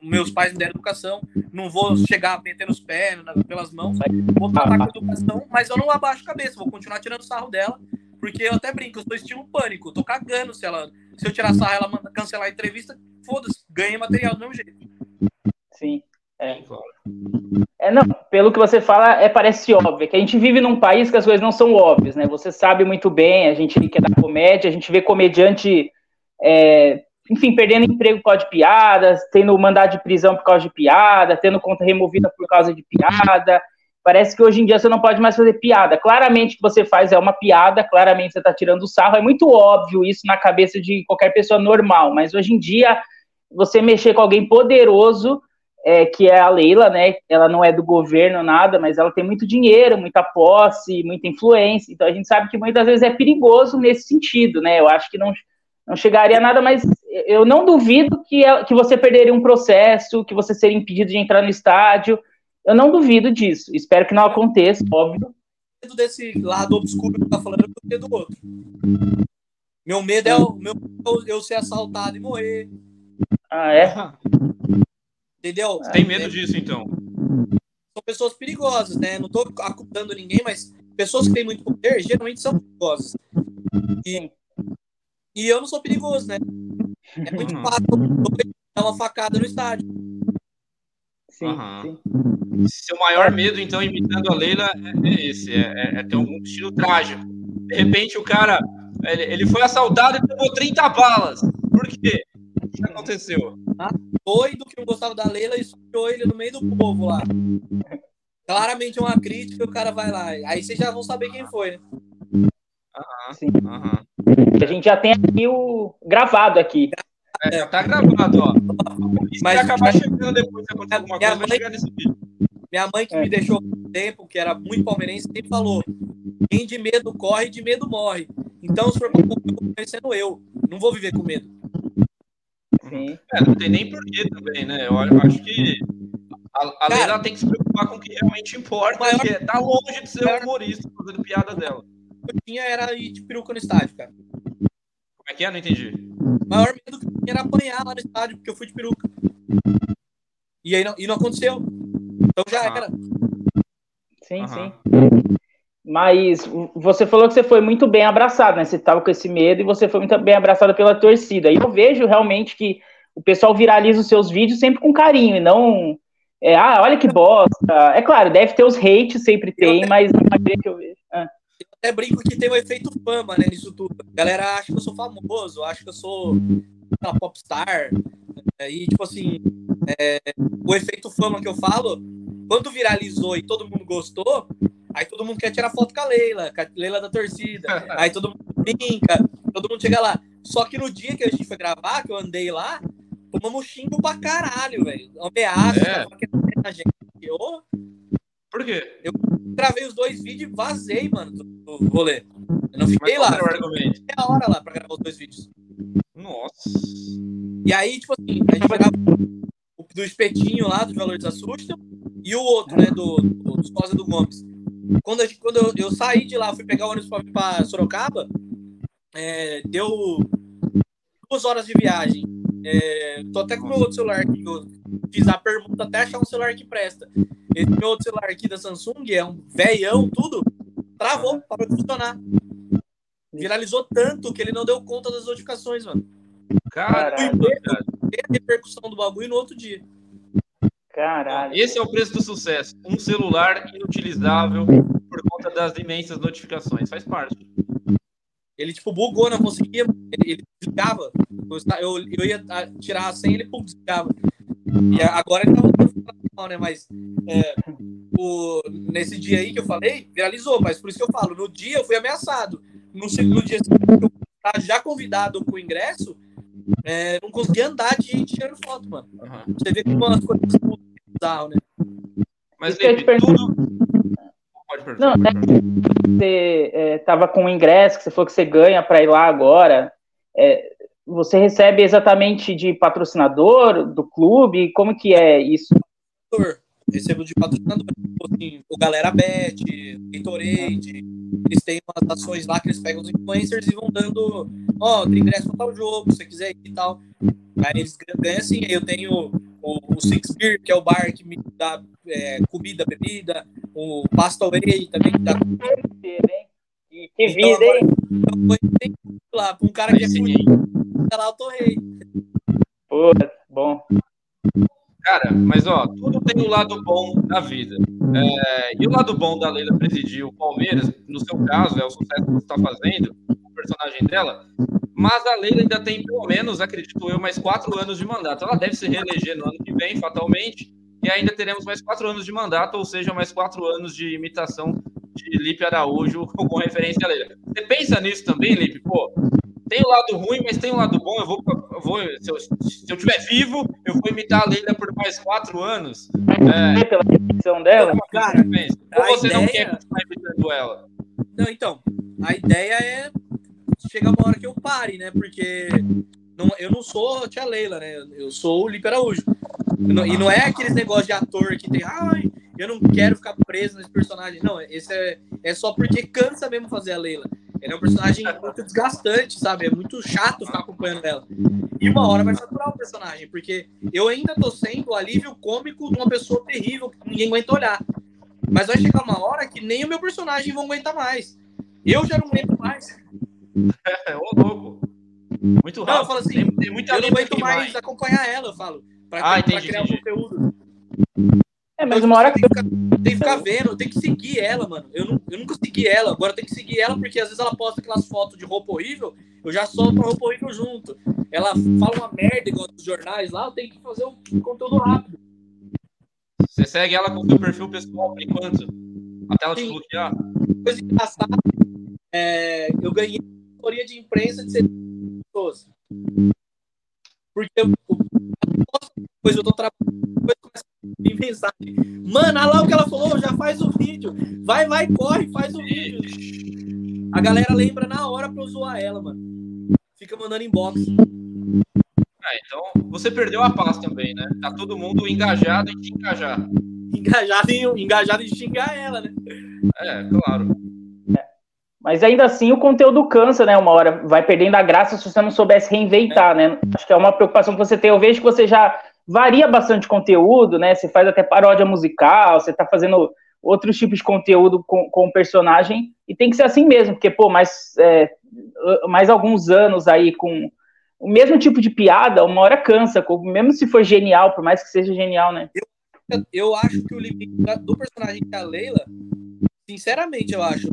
meus pais me deram educação, não vou chegar metendo os pés pelas mãos, vou tratar com educação, mas eu não abaixo a cabeça, vou continuar tirando sarro dela, porque eu até brinco, eu sou estilo pânico, tô cagando se ela, se eu tirar sarro, ela manda cancelar a entrevista, foda-se, ganha material do mesmo jeito. Sim. É. é, não, pelo que você fala, é, parece óbvio, que a gente vive num país que as coisas não são óbvias, né? Você sabe muito bem, a gente que é da comédia, a gente vê comediante, é, enfim, perdendo emprego por causa de piadas, tendo mandado de prisão por causa de piada, tendo conta removida por causa de piada. Parece que hoje em dia você não pode mais fazer piada. Claramente o que você faz é uma piada, claramente você está tirando sarro. É muito óbvio isso na cabeça de qualquer pessoa normal, mas hoje em dia você mexer com alguém poderoso é, que é a Leila, né? Ela não é do governo, nada, mas ela tem muito dinheiro, muita posse, muita influência. Então a gente sabe que muitas vezes é perigoso nesse sentido, né? Eu acho que não, não chegaria a nada, mas eu não duvido que, é, que você perderia um processo, que você seria impedido de entrar no estádio. Eu não duvido disso. Espero que não aconteça, óbvio. Desse lado obscuro que tá falando, eu tenho do outro. Meu medo é o meu, eu ser assaltado e morrer. Ah, é? Entendeu? Você tem medo disso, então? São pessoas perigosas, né? Não tô acusando ninguém, mas pessoas que têm muito poder geralmente são perigosas. E, e eu não sou perigoso, né? É muito uhum. fácil dar uma facada no estádio. Sim, uhum. sim. Seu maior medo, então, imitando a Leila, é, é esse: é, é, é ter um estilo trágico. De repente, o cara ele, ele foi assaltado e tomou 30 balas. Por quê? O que aconteceu? Ah, doido que não gostava da Leila e subiu ele no meio do povo lá. Claramente uma crítica, o cara vai lá. Aí vocês já vão saber quem foi, né? Aham, sim. Aham. A gente já tem aqui o gravado aqui. É, já tá gravado, ó. Isso mas acabar chegando depois se acontecer alguma coisa, mãe, vai chegar nesse vídeo. Minha mãe que é. me deixou tempo, que era muito palmeirense, sempre falou: quem de medo corre, de medo morre. Então, se for sendo eu. Não vou viver com medo. Sim. É, não tem nem porquê também, né? Eu acho que a, a Leila tem que se preocupar com o que realmente importa, maior... que é tá longe de ser maior... humorista fazendo piada dela. Eu tinha era ir de peruca no estádio, cara. Como é que é? Não entendi. O maior medo que eu tinha era apanhar lá no estádio, porque eu fui de peruca. E aí não, e não aconteceu. Então já ah. era. Sim, sim. Mas você falou que você foi muito bem abraçado, né? Você estava com esse medo e você foi muito bem abraçado pela torcida. E eu vejo realmente que o pessoal viraliza os seus vídeos sempre com carinho e não. É, ah, olha que bosta. É claro, deve ter os hates, sempre tem, mas a maioria que eu vejo. Ah. Eu até brinco que tem o um efeito fama, né, nisso tudo. A galera acha que eu sou famoso, acha que eu sou uma popstar. E, tipo assim, é, o efeito fama que eu falo, quando viralizou e todo mundo gostou, Aí todo mundo quer tirar foto com a Leila, com a Leila da torcida. Aí todo mundo brinca, todo mundo chega lá. Só que no dia que a gente foi gravar, que eu andei lá, tomamos xingo pra caralho, velho. Ameaça, é. a gente. Eu, Por quê? Eu gravei os dois vídeos e vazei, mano, do, do rolê. Eu não fiquei lá. Fiquei meia hora lá pra gravar os dois vídeos. Nossa. E aí, tipo assim, a gente pegava do espetinho lá, do Valor Assustam, e o outro, né, do, do, do do Gomes. Quando, gente, quando eu, eu, saí de lá, fui pegar o ônibus para Sorocaba, é, deu duas horas de viagem. É, tô até com o meu outro celular aqui, eu fiz a pergunta até achar um celular que presta. Esse meu outro celular aqui da Samsung é um velhão, tudo, travou, parou de funcionar. Viralizou tanto que ele não deu conta das notificações, mano. Caralho, cara. a repercussão do bagulho no outro dia. Caralho. Esse é o preço do sucesso. Um celular inutilizável por conta das imensas notificações. Faz parte. Ele, tipo, bugou, não conseguia. Ele, ele desligava. Eu, eu ia tirar a senha, ele pum, desligava. E agora ele tá voltando né? Mas é, o, nesse dia aí que eu falei, viralizou. Mas por isso que eu falo, no dia eu fui ameaçado. No segundo dia, eu já convidado com o ingresso, é, não conseguia andar de gente tirando foto, mano. Uhum. Você vê como as coisas né? Mas Lepe, tudo. Pode perguntar. Não, né, você estava é, com o ingresso que você falou que você ganha para ir lá agora. É, você recebe exatamente de patrocinador do clube? Como que é isso? Recebo de patrocinador, tipo assim, o Galera Bet, Gatorade, eles têm umas ações lá que eles pegam os influencers e vão dando, ó, oh, tem ingresso para tal jogo, se você quiser ir e tal. Aí eles ganham assim, eu tenho o, o Six Beer, que é o bar que me dá é, comida, bebida, o Pasta Way também que dá comida. Que então, vida, hein? Eu vou lá, pra um cara que é fudido, tá lá eu tô rei. Pô, bom. Cara, mas ó, tudo tem um lado bom da vida. É, e o lado bom da Leila presidir o Palmeiras, no seu caso, é o sucesso que você está fazendo, o personagem dela. Mas a Leila ainda tem, pelo menos, acredito eu, mais quatro anos de mandato. Ela deve se reeleger no ano que vem, fatalmente, e ainda teremos mais quatro anos de mandato, ou seja, mais quatro anos de imitação de Lipe Araújo com referência a Leila. Você pensa nisso também, Lipe? Pô, tem o um lado ruim, mas tem um lado bom. Eu vou, eu vou se, eu, se eu tiver vivo, eu vou imitar a Leila por mais quatro anos. É, pela repetição dela. Cara, Ou você ideia... não quer continuar imitando ela? Não, então, a ideia é chegar uma hora que eu pare, né? Porque não, eu não sou a tia Leila, né? Eu sou o Lipe Araújo. E não é aqueles negócios de ator que tem, ai, eu não quero ficar preso nesse personagem. Não, esse é, é só porque cansa mesmo fazer a Leila. Ele é um personagem muito desgastante, sabe? É muito chato ficar acompanhando ela. E uma hora vai saturar o personagem, porque eu ainda tô sendo o alívio cômico de uma pessoa terrível que ninguém aguenta olhar. Mas vai chegar uma hora que nem o meu personagem vão aguentar mais. Eu já não aguento mais. Ô, louco. Muito rápido. Não, eu falo assim, tem, tem eu não aguento mais acompanhar ela, eu falo. Pra, ah, entendi, pra criar entendi. conteúdo. É, mas uma hora que. Tem que, ficar, tem que ficar vendo, tem que seguir ela, mano. Eu, não, eu nunca segui ela, agora tem que seguir ela, porque às vezes ela posta aquelas fotos de roupa horrível, eu já solto a roupa horrível junto. Ela fala uma merda igual dos jornais lá, eu tenho que fazer o um conteúdo rápido. Você segue ela com o seu perfil pessoal por enquanto? Até ela te bloquear? Coisa engraçada, é, eu ganhei a de imprensa de 70 pessoas. Porque eu, depois eu tô trabalhando, depois começa a mensagem. Mano, olha lá o que ela falou, já faz o vídeo. Vai, vai, corre, faz o vídeo. A galera lembra na hora pra eu zoar ela, mano. Fica mandando inbox. Ah, então você perdeu a paz também, né? Tá todo mundo engajado em te engajar. Engajado em, engajado em xingar ela, né? É, claro. Mas ainda assim o conteúdo cansa, né? Uma hora vai perdendo a graça se você não soubesse reinventar, né? Acho que é uma preocupação que você tem. Eu vejo que você já varia bastante conteúdo, né? Você faz até paródia musical, você tá fazendo outros tipos de conteúdo com, com o personagem, e tem que ser assim mesmo, porque, pô, mais, é, mais alguns anos aí com o mesmo tipo de piada, uma hora cansa, mesmo se for genial, por mais que seja genial, né? Eu, eu acho que o limite do personagem da Leila, sinceramente, eu acho,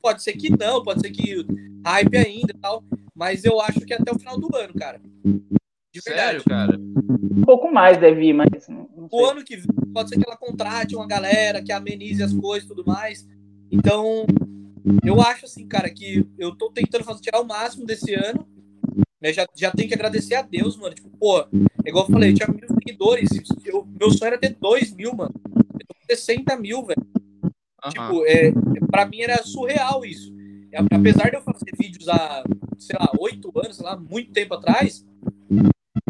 Pode ser que não, pode ser que hype ainda e tal. Mas eu acho que é até o final do ano, cara. De Sério, cara? Um pouco mais deve ir, mas. O ano que vem pode ser que ela contrate uma galera que amenize as coisas e tudo mais. Então, eu acho assim, cara, que eu tô tentando fazer, tirar o máximo desse ano. Né? Já, já tenho que agradecer a Deus, mano. Tipo, pô, é igual eu falei, eu tinha mil seguidores. Eu, meu sonho era ter dois mil, mano. Eu tô com 60 mil, velho. Uhum. Tipo, é, pra mim era surreal isso. Apesar de eu fazer vídeos há, sei lá, oito anos, sei lá, muito tempo atrás,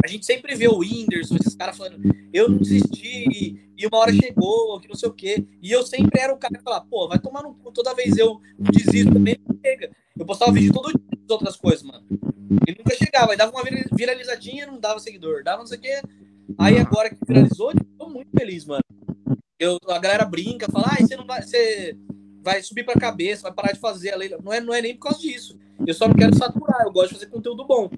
a gente sempre vê o Whindersson, esses caras falando, eu não desisti, e uma hora chegou, que não sei o quê. E eu sempre era o cara que falava, pô, vai tomar no cu, toda vez eu desisto também, chega. Eu postava vídeo todo dia das outras coisas, mano. E nunca chegava, aí dava uma viralizadinha, não dava seguidor, dava não sei o quê. Aí agora que viralizou, eu tô muito feliz, mano. Eu, a galera brinca, fala, ah, você não vai, você vai subir pra cabeça, vai parar de fazer a lei. Não é, não é nem por causa disso. Eu só não quero saturar, eu gosto de fazer conteúdo bom.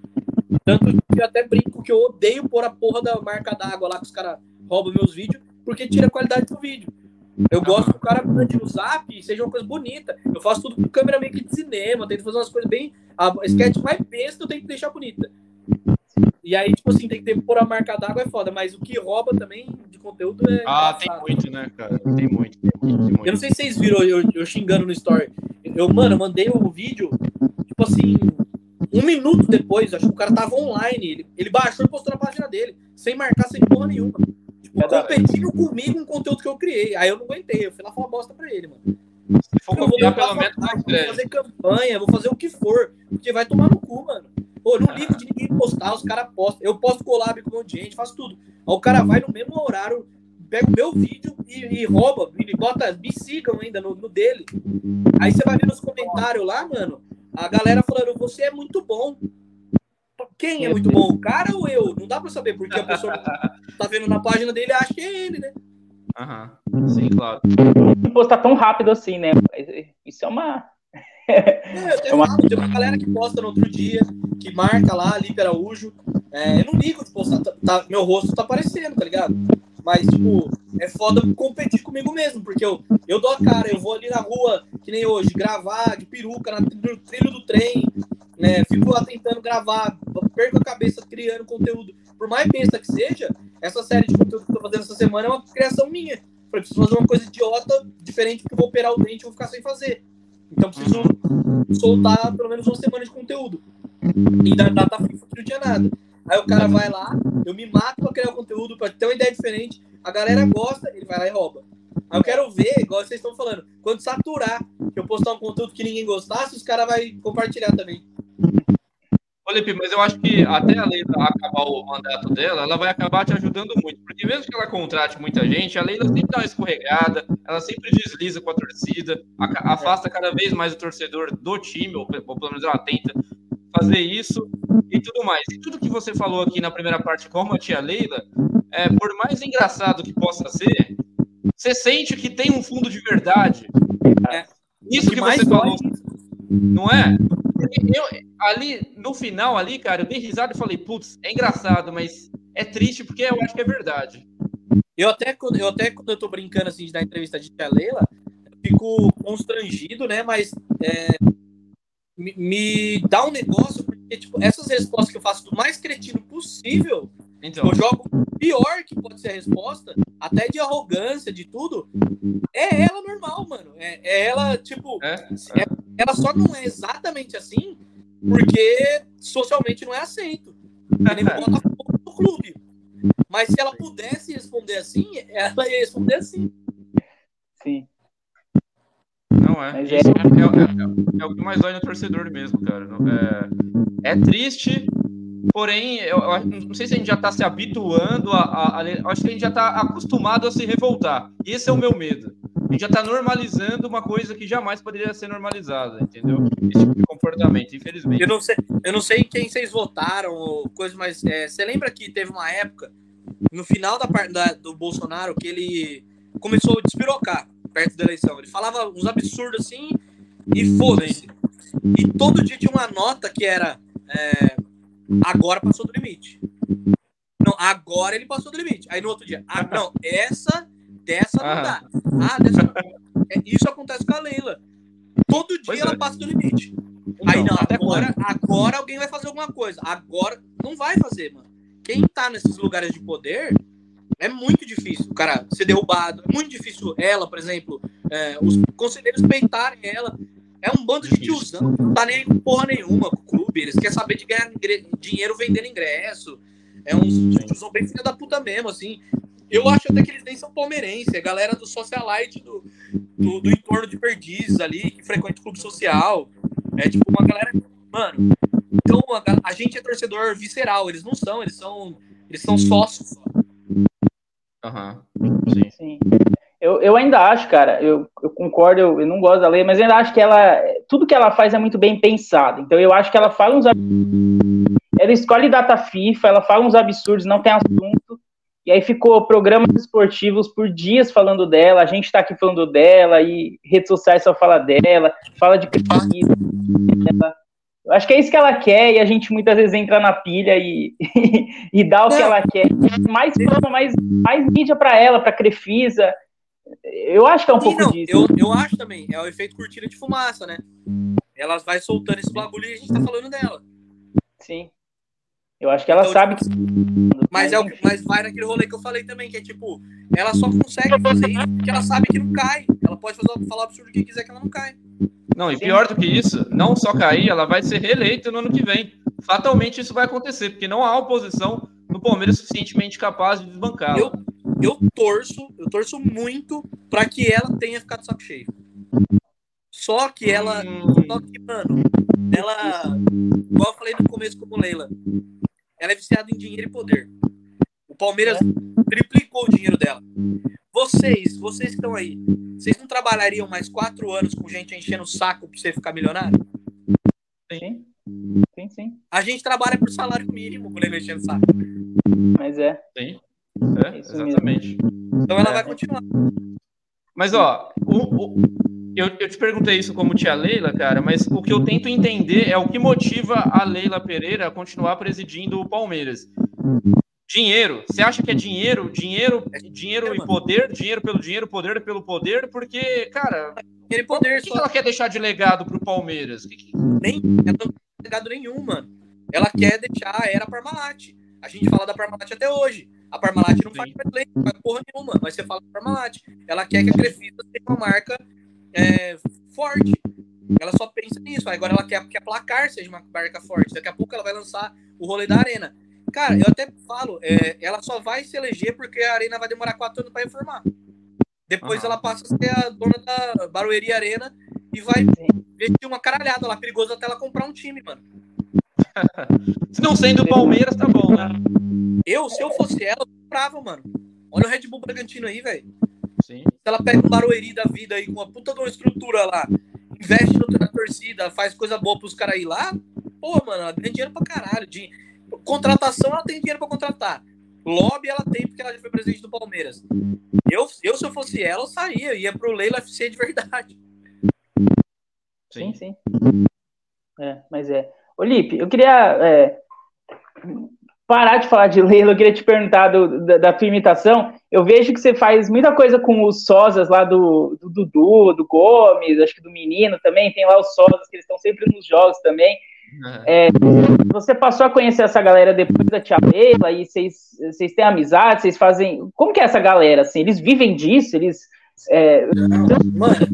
Tanto que eu até brinco que eu odeio pôr a porra da marca d'água lá que os caras roubam meus vídeos, porque tira a qualidade do vídeo. Eu gosto que o cara mande no zap e seja uma coisa bonita. Eu faço tudo com câmera meio que de cinema, tento fazer umas coisas bem. A sketch mais besta eu tenho que deixar bonita. E aí, tipo assim, tem que ter pôr a marca d'água é foda, mas o que rouba também de conteúdo é. Ah, tem muito, né, cara? Tem muito, tem muito, tem muito. Eu não sei se vocês viram eu, eu xingando no story. Eu, mano, mandei o um vídeo, tipo assim, um minuto depois, acho que o cara tava online. Ele, ele baixou e postou na página dele, sem marcar, sem porra nenhuma. Tipo, é competindo comigo um conteúdo que eu criei. Aí eu não aguentei, eu fui lá falar bosta pra ele, mano. Se for copiar, pelo menos. Vou fazer campanha, vou fazer o que for, porque vai tomar no cu, mano. Pô, não ligo de ninguém postar, os caras postam. Eu posto collab com um monte de gente, faço tudo. Aí o cara vai no mesmo horário, pega o meu vídeo e, e rouba, e bota, me sigam ainda no, no, dele. Aí você vai ver nos comentários lá, mano, a galera falando, você é muito bom. Quem é muito bom, o cara ou eu? Não dá pra saber, porque a pessoa tá vendo na página dele e acha que é ele, né? Aham, sim, claro. Não postar tão rápido assim, né? Isso é uma é, tem, uma... tem uma galera que posta no outro dia, que marca lá, Lipe Araújo. É, eu não ligo de postar, tá, tá, meu rosto tá aparecendo, tá ligado? Mas, tipo, é foda competir comigo mesmo, porque eu, eu dou a cara, eu vou ali na rua, que nem hoje, gravar de peruca na, no trilho do trem, né? Fico lá tentando gravar, perco a cabeça criando conteúdo. Por mais besta que seja, essa série de conteúdo que eu tô fazendo essa semana é uma criação minha. Eu preciso fazer uma coisa idiota, diferente, porque eu vou operar o dente e vou ficar sem fazer. Então preciso soltar pelo menos uma semana de conteúdo. E da data FIFA não tinha nada. Aí o cara vai lá, eu me mato pra criar o conteúdo, pra ter uma ideia diferente. A galera gosta, ele vai lá e rouba. Aí eu quero ver, igual vocês estão falando, quando saturar, que eu postar um conteúdo que ninguém gostasse, os caras vão compartilhar também. Felipe, mas eu acho que até a Leila acabar o mandato dela, ela vai acabar te ajudando muito. Porque mesmo que ela contrate muita gente, a Leila sempre dá uma escorregada, ela sempre desliza com a torcida, afasta cada vez mais o torcedor do time, ou pelo menos ela tenta fazer isso e tudo mais. E tudo que você falou aqui na primeira parte com a tia Leila, é, por mais engraçado que possa ser, você sente que tem um fundo de verdade. É, isso que, que você falou. Não é? Eu, ali, no final ali, cara, eu dei risada e falei, putz, é engraçado, mas é triste porque eu acho que é verdade. Eu até, eu até quando eu tô brincando assim de dar entrevista de tia Leila, fico constrangido, né? Mas é, me, me, dá um negócio, porque tipo, essas respostas que eu faço do mais cretino possível, então. eu jogo pior que pode ser a resposta, até de arrogância, de tudo, é ela normal, mano. É, é ela, tipo, é, é. Ela só não é exatamente assim porque socialmente não é aceito. Nem Botafogo no clube. Mas se ela pudesse responder assim, ela ia responder assim. Sim. Não é. é... É, é, é, o que mais dói no torcedor mesmo, cara. É, triste, porém, eu, eu, não sei se a gente já está se habituando a, a, a, Acho que a gente já está acostumado a se revoltar. Esse é o meu medo. A gente já está normalizando uma coisa que jamais poderia ser normalizada, entendeu? Esse tipo de comportamento, infelizmente. Eu não sei, eu não sei quem vocês votaram ou coisa, mas é, você lembra que teve uma época, no final da, da, do Bolsonaro, que ele começou a despirocar perto da eleição. Ele falava uns absurdos assim e foda-se. E todo dia tinha uma nota que era é, agora passou do limite. Não, agora ele passou do limite. Aí no outro dia, ah, não, essa, dessa não dá. Ah, dessa não. É, isso acontece com a Leila. Todo dia pois ela é. passa do limite. Então, Aí não, agora, agora alguém vai fazer alguma coisa. Agora não vai fazer, mano. Quem tá nesses lugares de poder é muito difícil o cara ser derrubado. É muito difícil ela, por exemplo, é, os conselheiros peitarem ela. É um bando de tiozão, não tá nem porra nenhuma com o clube. Eles querem saber de ganhar dinheiro vendendo ingresso. É um tiozão bem filho da puta mesmo, assim. Eu acho até que eles nem são palmeirense, é galera do socialite do, do, do entorno de Perdizes ali, que frequenta o clube social. É tipo uma galera. Mano, então a, a gente é torcedor visceral, eles não são, eles são. Eles são sócios só. Aham. Uhum. Sim. Sim. Eu, eu ainda acho, cara, eu, eu concordo, eu, eu, não gosto da lei, mas eu ainda acho que ela. Tudo que ela faz é muito bem pensado. Então eu acho que ela fala uns. Ela escolhe data FIFA, ela fala uns absurdos, não tem assunto. E aí ficou programas esportivos por dias falando dela, a gente tá aqui falando dela, e redes sociais só fala dela, fala de dela. Eu acho que é isso que ela quer e a gente muitas vezes entra na pilha e, e dá o que ela quer. Mais mais, mais mídia para ela, para Crefisa. Eu acho que é um Sim, pouco não, disso. Eu, eu acho também. É o efeito cortina de fumaça, né? Ela vai soltando esse bagulho e a gente tá falando dela. Sim. Eu acho que ela então, sabe que. Mas, é o, mas vai naquele rolê que eu falei também, que é tipo, ela só consegue fazer isso porque ela sabe que não cai. Ela pode fazer, falar absurdo que quiser que ela não cai. Não, e pior do que isso, não só cair, ela vai ser reeleita no ano que vem. Fatalmente isso vai acontecer, porque não há oposição no Palmeiras suficientemente capaz de desbancá-la. Eu, eu torço, eu torço muito para que ela tenha ficado saco cheio. Só que ela. Só que, mano, ela. Igual eu falei no começo com o Leila. Ela é viciada em dinheiro e poder. O Palmeiras triplicou o dinheiro dela. Vocês, vocês que estão aí, vocês não trabalhariam mais quatro anos com gente enchendo o saco pra você ficar milionário? Sim. Sim, sim. A gente trabalha por salário mínimo com ele enchendo o saco. Mas é. Sim. É, exatamente. Então ela é. vai continuar. Mas, ó, o, o, eu, eu te perguntei isso como tia Leila, cara, mas o que eu tento entender é o que motiva a Leila Pereira a continuar presidindo o Palmeiras. Dinheiro. Você acha que é dinheiro, dinheiro, dinheiro é, e poder, dinheiro pelo dinheiro, poder pelo poder? Porque, cara, dinheiro e poder. O que, só... que ela quer deixar de legado pro Palmeiras? Que que... Nem, ela não tem legado nenhum, mano. Ela quer deixar a era Parmalat. A gente fala da Parmalat até hoje. A Parmalat não faz mais não faz porra nenhuma, mas você fala da Parmalat. Ela quer que a Crefisa seja uma marca é, forte. Ela só pensa nisso. Agora ela quer que a placar seja uma marca forte. Daqui a pouco ela vai lançar o rolê da Arena. Cara, eu até falo, é, ela só vai se eleger porque a Arena vai demorar quatro anos para reformar. Depois ela passa a ser a dona da Barueri Arena e vai vestir uma caralhada lá, perigoso até ela comprar um time, mano. se não sendo Palmeiras, tá bom, né? Eu, se eu fosse ela, eu comprava, mano. Olha o Red Bull Bragantino aí, velho. Se ela pega um Barueri da vida aí com uma puta de uma estrutura lá, investe no, na torcida, faz coisa boa pros caras ir lá, pô, mano, ela ganha dinheiro pra caralho. De... Contratação, ela tem dinheiro pra contratar. Lobby ela tem porque ela já foi presidente do Palmeiras. Eu, eu se eu fosse ela, eu saía, ia pro Leila FC de verdade. Sim, sim. É, mas é. Olipe, eu queria é, parar de falar de Leila, eu queria te perguntar do, da, da tua imitação. Eu vejo que você faz muita coisa com os sósias lá do, do Dudu, do Gomes, acho que do Menino também, tem lá os sósias que eles estão sempre nos jogos também. É, você passou a conhecer essa galera depois da Tia Leila e vocês, vocês têm amizade, vocês fazem. Como que é essa galera? Assim, eles vivem disso? Eles. É... Mano,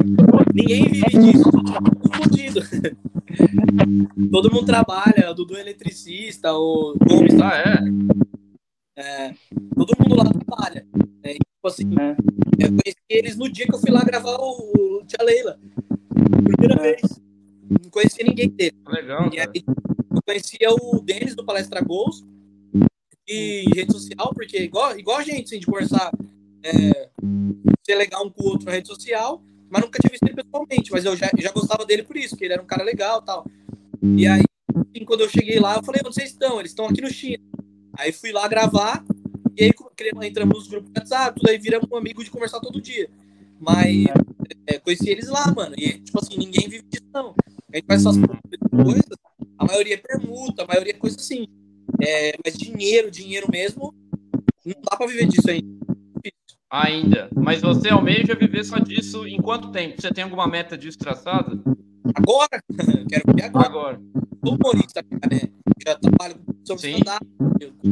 ninguém vive disso. Fudido. Todo mundo trabalha, o Dudu é eletricista, o Gomes ah, é? é? Todo mundo lá trabalha. É, tipo assim, é. eu conheci eles no dia que eu fui lá gravar o, o Tia Leila. Primeira é. vez. Não conhecia ninguém dele. Legal. E aí, eu conhecia o Denis do Palestra Gols em rede social, porque igual, igual a gente, assim, de conversar, é, ser legal um com o outro na rede social, mas nunca tinha visto ele pessoalmente, mas eu já, já gostava dele por isso, porque ele era um cara legal tal. E aí, assim, quando eu cheguei lá, eu falei, onde vocês estão? Eles estão aqui no China. Aí fui lá gravar, e aí entramos nos grupos de WhatsApp, tudo aí viramos um amigo de conversar todo dia. Mas é, conheci eles lá, mano. E, tipo assim, ninguém vive disso, não. A gente faz essas uhum. coisas, a maioria é permuta, a maioria é coisa assim. É, mas dinheiro, dinheiro mesmo, não dá pra viver disso ainda. Ainda. Mas você almeja viver só disso em quanto tempo? Você tem alguma meta disso traçada? Agora? Quero ver agora. Agora. Sou humorista, né? Já trabalho com stand-up,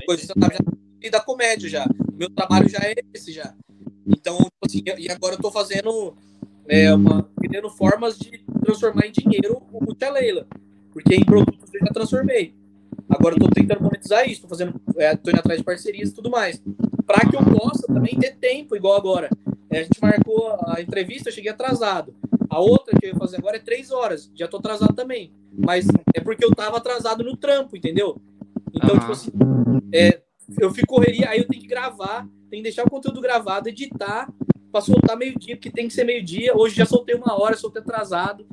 coisa stand-up, já e da comédia já. Meu trabalho já é esse já. Então, assim, e agora eu tô fazendo é, uma, criando formas de transformar em dinheiro o Tia Leila. Porque em produtos eu já transformei. Agora eu tô tentando monetizar isso, tô fazendo, é, tô indo atrás de parcerias e tudo mais. Para que eu possa também ter tempo, igual agora. É, a gente marcou a entrevista, eu cheguei atrasado. A outra que eu ia fazer agora é três horas. Já tô atrasado também. Mas é porque eu tava atrasado no trampo, entendeu? Então, uhum. tipo assim, é, eu fico correria, aí eu tenho que gravar, tenho que deixar o conteúdo gravado, editar, para soltar meio-dia, porque tem que ser meio-dia. Hoje já soltei uma hora, soltei atrasado.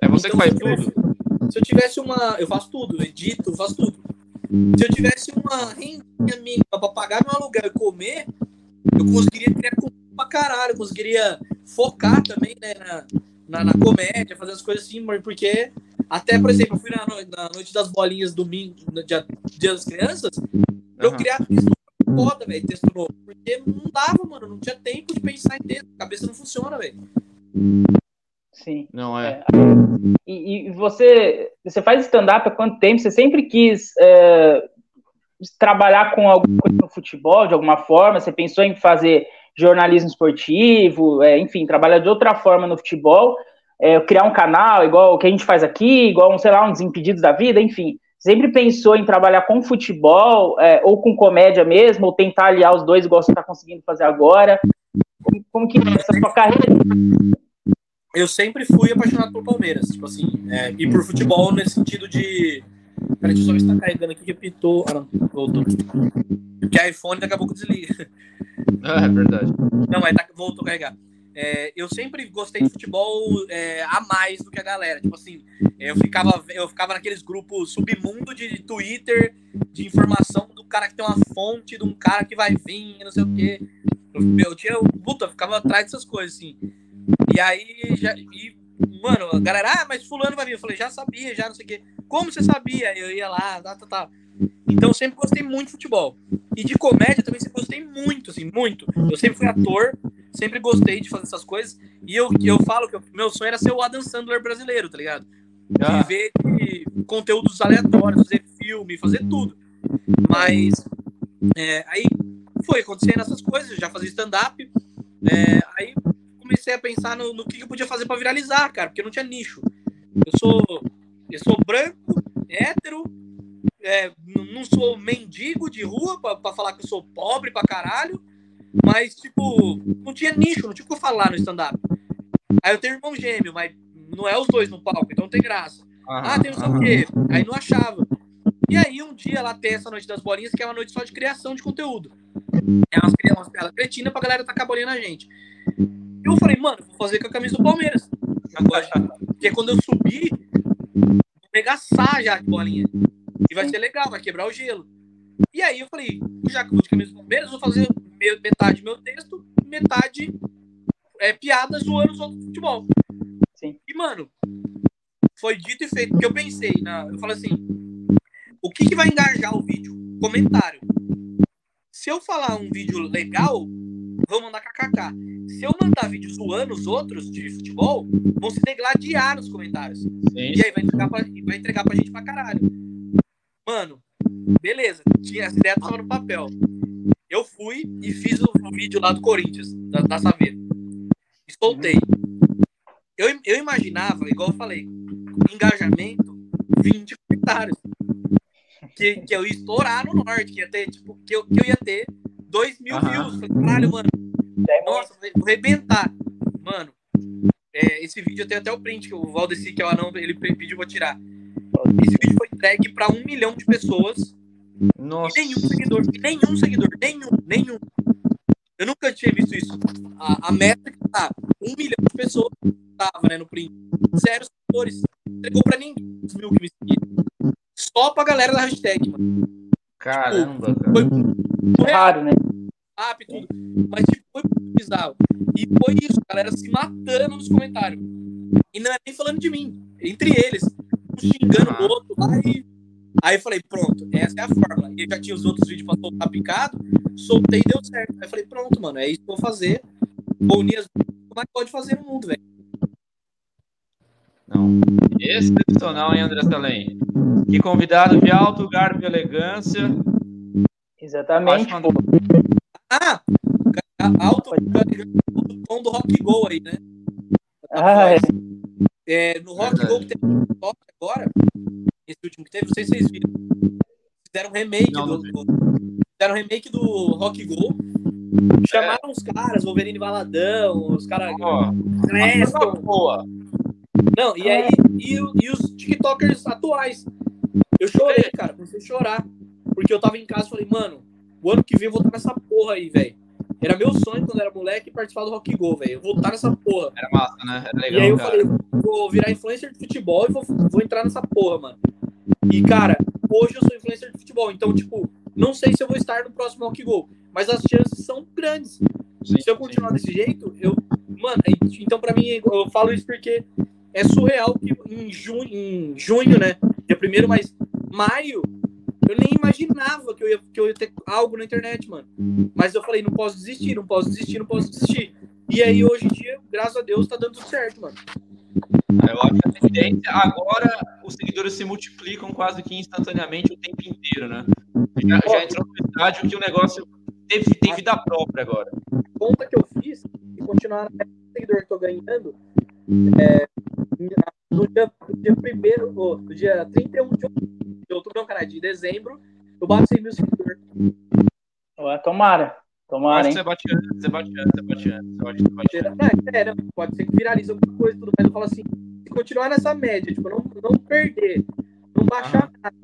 É você então, que faz tivesse, tudo? Se eu tivesse uma. Eu faço tudo, edito, faço tudo. Se eu tivesse uma rendinha mínima para pagar meu aluguel e comer, eu conseguiria criar pra caralho, eu conseguiria focar também né, na, na, na, comédia, fazer as coisas assim, porque até, por exemplo, eu fui na, na noite das bolinhas domingo, no dia, dia das crianças, eu uhum. criar texto foda, velho, texto novo. Porque não dava, mano, não tinha tempo de pensar em texto, a cabeça não funciona, velho. Sim. Não é. é. E, e, você, você faz stand-up há quanto tempo? Você sempre quis é, trabalhar com alguma coisa no futebol, de alguma forma? Você pensou em fazer jornalismo esportivo, é, enfim, trabalhar de outra forma no futebol? É, criar um canal igual o que a gente faz aqui, igual, sei lá, um Desimpedidos da Vida, enfim. Sempre pensou em trabalhar com futebol é, ou com comédia mesmo, ou tentar aliar os dois, igual você está conseguindo fazer agora? Como, como que é essa sua carreira? Eu sempre fui apaixonado por Palmeiras, tipo assim, é, e por futebol nesse sentido de. Peraí, deixa eu só ver se tá carregando aqui que pitou. Ah, não, voltou. Porque iPhone daqui a pouco desliga. Ah, é verdade. Não, mas tá, voltou a carregar. É, eu sempre gostei de futebol é, a mais do que a galera. Tipo assim, eu ficava, eu ficava naqueles grupos submundo de Twitter, de informação do cara que tem uma fonte, de um cara que vai vir, não sei o quê. Eu, eu tinha, puta, eu ficava atrás dessas coisas, assim. E aí, já, e, mano, a galera, ah, mas fulano vai vir. Eu falei, já sabia, já não sei o quê. Como você sabia? Eu ia lá, tá, tá, tá. Então eu sempre gostei muito de futebol. E de comédia também sempre gostei muito, assim, muito. Eu sempre fui ator, sempre gostei de fazer essas coisas. E eu, eu falo que meu sonho era ser o Adam Sandler brasileiro, tá ligado? Ah. Viver de conteúdos aleatórios, fazer filme, fazer tudo. Mas é, aí foi acontecendo essas coisas, eu já fazia stand-up. É, aí comecei a pensar no, no que eu podia fazer para viralizar, cara, porque não tinha nicho. Eu sou, eu sou branco, hétero, é, não sou mendigo de rua para falar que eu sou pobre pra caralho, mas, tipo, não tinha nicho, não tinha o que eu falar no stand-up. Aí eu tenho irmão gêmeo, mas não é os dois no palco, então não tem graça. ah, tem não sei o quê. Aí não achava. E aí, um dia ela tem essa noite das bolinhas, que é uma noite só de criação de conteúdo. É umas, umas piadas cretinas pra galera tacar bolinha na gente. Eu falei, mano, vou fazer com a camisa do Palmeiras. Agora, porque quando eu subir, vou regaçar já de bolinha. E vai ser legal, vai quebrar o gelo. E aí eu falei, já que eu vou de camisa do Palmeiras, vou fazer metade meu texto, metade é, piadas zoando os outros futebol. Sim. E, mano, foi dito e feito. Porque eu pensei, na, eu falei assim, o que, que vai engajar o vídeo? Comentário. Se eu falar um vídeo legal, vão mandar kkk. Se eu mandar vídeo zoando os outros de futebol, vão se degladiar nos comentários. Sim. E aí vai entregar, pra, vai entregar pra gente pra caralho. Mano, beleza. Tinha essa ideia tava no papel. Eu fui e fiz o, vídeo lá do Corinthians, da, da Saveira. E soltei. Eu, eu imaginava, igual eu falei, engajamento, 20 comentários. Que, que eu ia estourar no norte, que ia ter, tipo, que eu, que eu ia ter 2 mil uhum. views. Caralho, mano. Nossa, vou arrebentar. Mano, é, esse vídeo eu tenho até o print, que o Valdeci, que é o anão, ele pediu pra tirar. Esse vídeo foi entregue pra um milhão de pessoas. Nossa. E nenhum seguidor, nenhum seguidor, nenhum, nenhum. Eu nunca tinha visto isso. A, a meta que tá, um milhão de pessoas tava, né, no print. Zero seguidores. Entregou pra ninguém os mil que me seguiram. Só pra galera da hashtag, mano. Caramba, tipo, cara. Foi, raro, né? Rápido, tudo. Mas tipo, foi muito bizarro. E foi isso, galera se matando nos comentários. E não é nem falando de mim, entre eles. Um xingando o outro lá e. Aí eu falei, pronto, essa é a fórmula. E eu já tinha os outros vídeos pra soltar picado, soltei e deu certo. Aí eu falei, pronto, mano, é isso que eu vou fazer. Vou unir as como é que pode fazer no mundo, velho? Não. Excepcional, hein, André Salem? Que convidado de alto garbo e elegância. Exatamente. Quando... Ah! Alto o tom do Rock Go aí, né? Ah, é. é. no Rock Go que teve agora, esse último que teve, não sei se vocês viram. Fizeram um remake não, do, do. Fizeram um remake do Rock Go Chamaram os caras, Wolverine Valadão, os caras. Oh, boa. Não, e aí, e, e, os TikTokers atuais. Eu chorei, cara, comecei a chorar. Porque eu tava em casa e falei, mano, o ano que vem eu vou estar nessa porra aí, velho. Era meu sonho quando era moleque participar do Rock Go, velho. Eu vou estar nessa porra. Era massa, né? Era legal, e aí eu cara. falei, vou virar influencer de futebol e vou, vou entrar nessa porra, mano. E, cara, hoje eu sou influencer de futebol. Então, tipo, não sei se eu vou estar no próximo Rock Go, mas as chances são grandes. Sim, se eu continuar sim. desse jeito, eu. Mano, então para mim, eu falo isso porque é surreal que em junho, em junho né? Dia primeiro, mas maio, eu nem imaginava que eu, ia, que eu ia ter algo na internet, mano. Mas eu falei, não posso desistir, não posso desistir, não posso desistir. E aí, hoje em dia, graças a Deus, tá dando tudo certo, mano. Eu acho que a tendência, agora os seguidores se multiplicam quase que instantaneamente o tempo inteiro, né? Já, já entrou no estágio que o negócio teve, tem vida própria agora. A conta que eu fiz, e continuar no seguidor que tô ganhando, é, no dia, no dia primeiro, no dia 31 de outubro, não, cara, de dezembro, eu bato 100 mil seguidores. Ué, tomara. Tomara, hein? Você bate antes, você bate antes, você bate antes. Você bate antes. É, é, pode ser que viralize alguma coisa tudo, mas eu falo assim, se continuar nessa média, tipo, não, não perder, não baixar nada,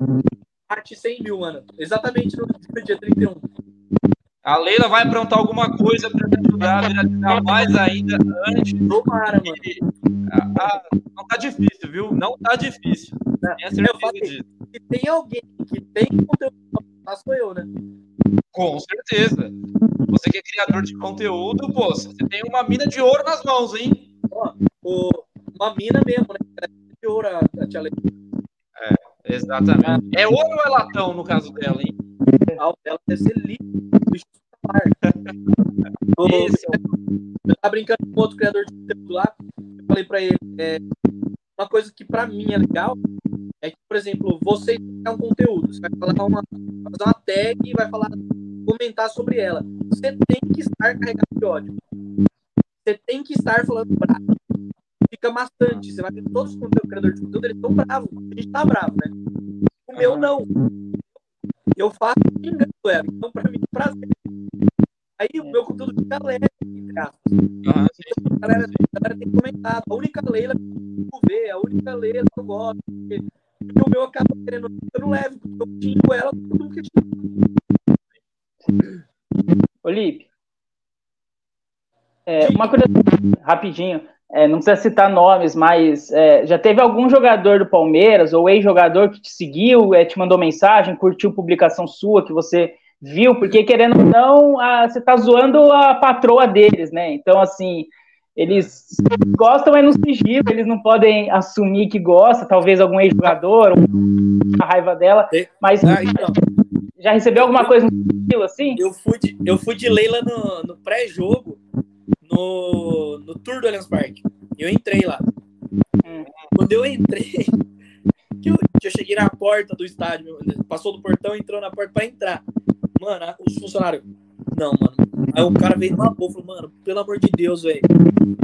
bate 100 mil, mano. Exatamente no dia 31. A Leila vai aprontar alguma coisa para te ajudar a viralizar mais ainda antes. Tomara, mano. Ah, ah, não tá difícil, viu? Não tá difícil. Tenha certeza disso. Se tem alguém que tem conteúdo, sou eu, né? Com certeza. Você que é criador de conteúdo, pô, você tem uma mina de ouro nas mãos, hein? Ó, uma mina mesmo, né? De ouro a, a tia Leila. É, exatamente. É ouro ou é latão no caso dela, hein? Ela deve ser livre. Isso. Eu tava brincando com outro criador de conteúdo lá. Eu falei pra ele: é, uma coisa que pra mim é legal é que, por exemplo, você é um conteúdo, você vai falar uma, fazer uma tag e vai falar, comentar sobre ela. Você tem que estar carregado de ódio. Você tem que estar falando bravo. Fica bastante. Você vai ver todos os criadores de conteúdo, eles estão bravos. A gente tá bravo, né? O meu não. Eu faço xingando ela. Então, pra mim, é um prazer. Aí o meu conteúdo fica leve, entre aspas. Então, a galera, a galera tem comentado. A única Leila que eu ver, a única Leila que eu gosto. porque o meu acaba querendo, eu não levo, porque eu xingo ela, todo mundo que Olipe, é, uma coisa rapidinho, é, não precisa citar nomes, mas é, já teve algum jogador do Palmeiras ou ex-jogador que te seguiu, é, te mandou mensagem, curtiu publicação sua que você viu? Porque querendo ou não, a, você tá zoando a patroa deles, né? Então, assim, eles gostam, mas no sigilo, eles não podem assumir que gosta, talvez algum ex-jogador, a raiva dela, mas ah, então, já recebeu alguma coisa no sigilo, assim? Eu fui de, eu fui de Leila no, no pré-jogo, no, no tour do Allianz Parque. Eu entrei lá. Hum. Quando eu entrei, que eu, que eu cheguei na porta do estádio, passou do portão, entrou na porta para entrar. Mano, os funcionários, não, mano. Aí o cara veio numa boa, falou, mano, pelo amor de Deus, velho.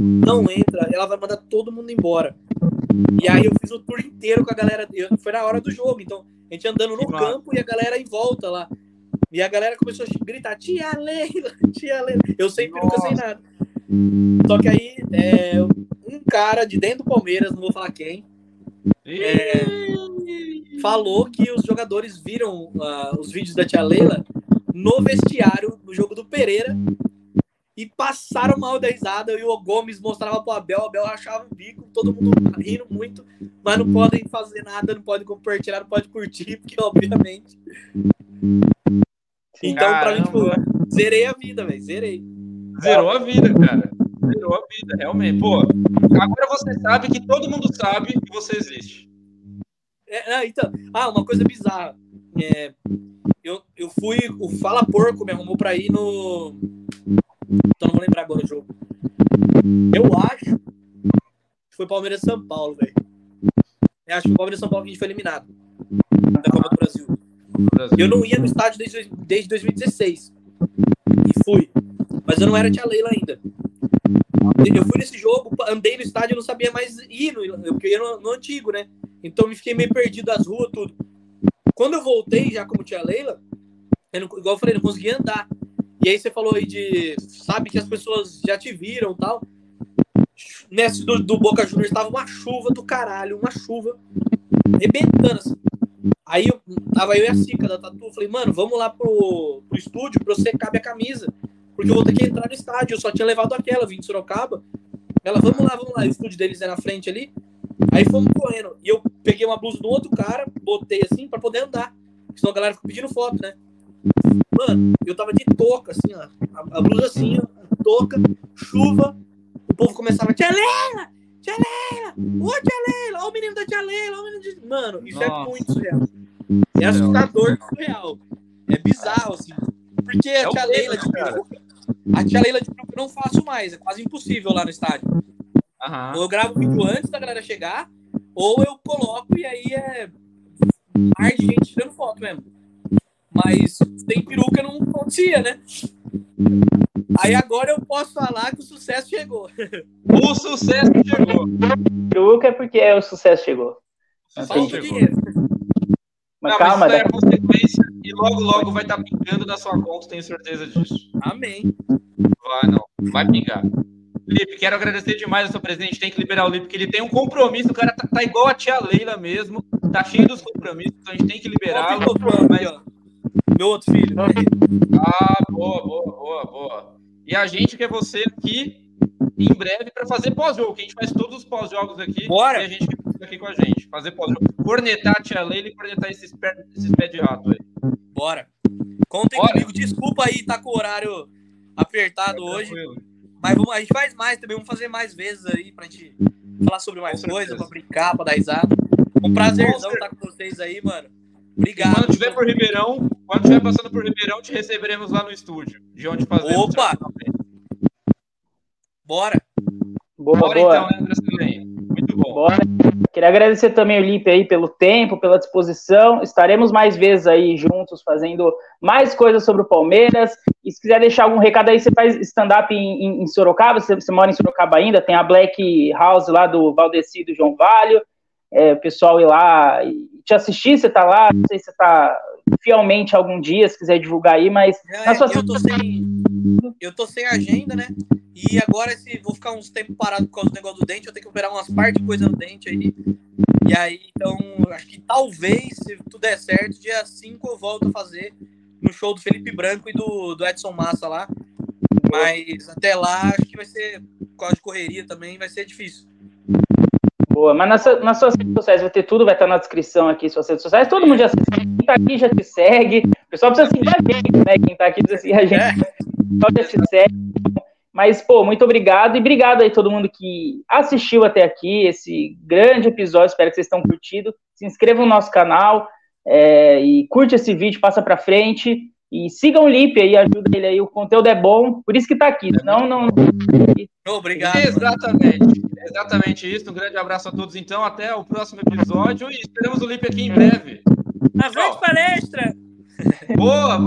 Não entra, ela vai mandar todo mundo embora. E aí eu fiz o tour inteiro com a galera. Foi na hora do jogo, então a gente andando no campo e a galera em volta lá. E a galera começou a gritar, tia Leila, tia Leila. Eu sem peruca, sem nada. Só que aí, é, um cara de dentro do Palmeiras, não vou falar quem, é, falou que os jogadores viram uh, os vídeos da tia Leila no vestiário do jogo do Pereira e passaram mal da risada e o Gomes mostrava pro Abel, o Abel achava o bico, todo mundo rindo muito, mas não podem fazer nada, não podem compartilhar, não podem curtir, porque obviamente. Então, pra mim, tipo, zerei a vida, velho, zerei. Zerou a vida, cara. Zerou a vida, realmente. Pô, agora você sabe que todo mundo sabe que você existe. É, então, ah, uma coisa bizarra. É, eu, eu fui. O Fala Porco me arrumou pra ir no. Então não vou lembrar agora o jogo. Eu acho que foi Palmeiras São Paulo, velho. Eu acho que foi Palmeiras São Paulo que a gente foi eliminado da Copa do Brasil. Eu não ia no estádio desde, desde 2016. E fui. Mas eu não era tia Leila ainda. Eu fui nesse jogo, andei no estádio e não sabia mais ir, no, porque eu ia no, no antigo, né? Então me fiquei meio perdido das ruas, tudo. Quando eu voltei, já como tia Leila, eu não, igual eu falei, não conseguia andar. E aí você falou aí de. Sabe que as pessoas já te viram tal. Nesse do, do Boca Juniors estava uma chuva do caralho, uma chuva arrebentando assim. Aí eu, tava eu e a Cica da Tatu, falei, mano, vamos lá pro, pro estúdio pra você cabe a camisa. Porque eu vou ter que entrar no estádio. Eu só tinha levado aquela, vim de Sorocaba. Ela, vamos lá, vamos lá. O estúdio deles é na frente ali. Aí fomos correndo. E eu peguei uma blusa do outro cara, botei assim para poder andar. Senão a galera ficou pedindo foto, né? Mano, eu tava de touca, assim, ó. A, a blusa assim, ó. Touca, chuva. O povo começava, Tia Leila! Tia Leila! Ô, Tia Leila! Ó o menino da Tia Leila! O menino de... Mano, isso é Nossa. é muito surreal. É assustador surreal. É bizarro, assim. Porque é a Tia Leila de peruca... A Tia Leila de peruca eu não faço mais. É quase impossível lá no estádio. Uhum. Ou eu gravo vídeo antes da galera chegar, ou eu coloco e aí é ar de gente tirando foto mesmo. Mas sem peruca não acontecia, né? Aí agora eu posso falar que o sucesso chegou. O sucesso chegou. Peruca é porque o sucesso chegou. Falta dinheiro. Mas não, calma, mas isso é consequência e logo, logo vai estar tá pingando na sua conta, tenho certeza disso. Amém. Vai, não. Vai pingar. Lipe, quero agradecer demais a sua presença. A gente tem que liberar o Lipe, porque ele tem um compromisso. O cara tá, tá, igual a tia Leila mesmo. Tá cheio dos compromissos, então a gente tem que liberá-lo. Mas... Meu outro filho. Ah, boa, boa, boa, boa. E a gente quer você aqui em breve para fazer pós-jogo, que a gente faz todos os pós-jogos aqui. Bora! E a gente fica aqui com a gente. Fazer pós-jogo. Cornetar a tia Leila e cornetar esses pés esses pé de rato aí. Bora! Contem Bora. comigo. Desculpa aí, tá com o horário apertado é hoje. Mas vamos, a gente faz mais também, vamos fazer mais vezes aí pra gente falar sobre mais coisas, pra brincar, pra dar risada. Um prazerzão estar com vocês aí, mano. Obrigado. Quando tiver por Ribeirão, quando tiver passando por Ribeirão, te receberemos lá no estúdio, de onde fazemos. Opa! Bora! Boa, Bora boa. então, né, André Muito bom. Bora. Queria agradecer também o Lipe aí pelo tempo, pela disposição. Estaremos mais vezes aí juntos fazendo mais coisas sobre o Palmeiras. E se quiser deixar algum recado aí, você faz stand-up em, em, em, Sorocaba, você, você, mora em Sorocaba ainda, tem a Black House lá do Valdeci do João Valho. É, o pessoal ir lá e te assistir, você tá lá, não sei se você tá fielmente algum dia, se quiser divulgar aí, mas. É, sua... eu, tô sem, eu tô sem agenda, né? E agora esse, vou ficar uns tempos parado por causa do negócio do dente, eu tenho que operar umas partes de coisa no dente aí. E aí, então, acho que talvez, se tudo der certo, dia 5 eu volto a fazer no show do Felipe Branco e do, do Edson Massa lá. Mas até lá, acho que vai ser, com a correria também, vai ser difícil. Boa, mas nas, nas suas redes sociais vai ter tudo, vai estar na descrição aqui, suas redes sociais. Todo mundo já segue, quem tá aqui já te segue. O pessoal precisa seguir a gente, né? Quem tá aqui precisa seguir a gente. É. O pessoal já te segue. Mas, pô, muito obrigado e obrigado aí todo mundo que assistiu até aqui, esse grande episódio. Espero que vocês tenham curtido. Se inscrevam no nosso canal é, e curte esse vídeo, passa para frente. E sigam o Lipe aí, ajuda ele aí, o conteúdo é bom, por isso que tá aqui, senão não. Obrigado. Exatamente, exatamente isso. Um grande abraço a todos, então, até o próximo episódio e esperamos o Lipe aqui em breve. Avante palestra! Boa, boa!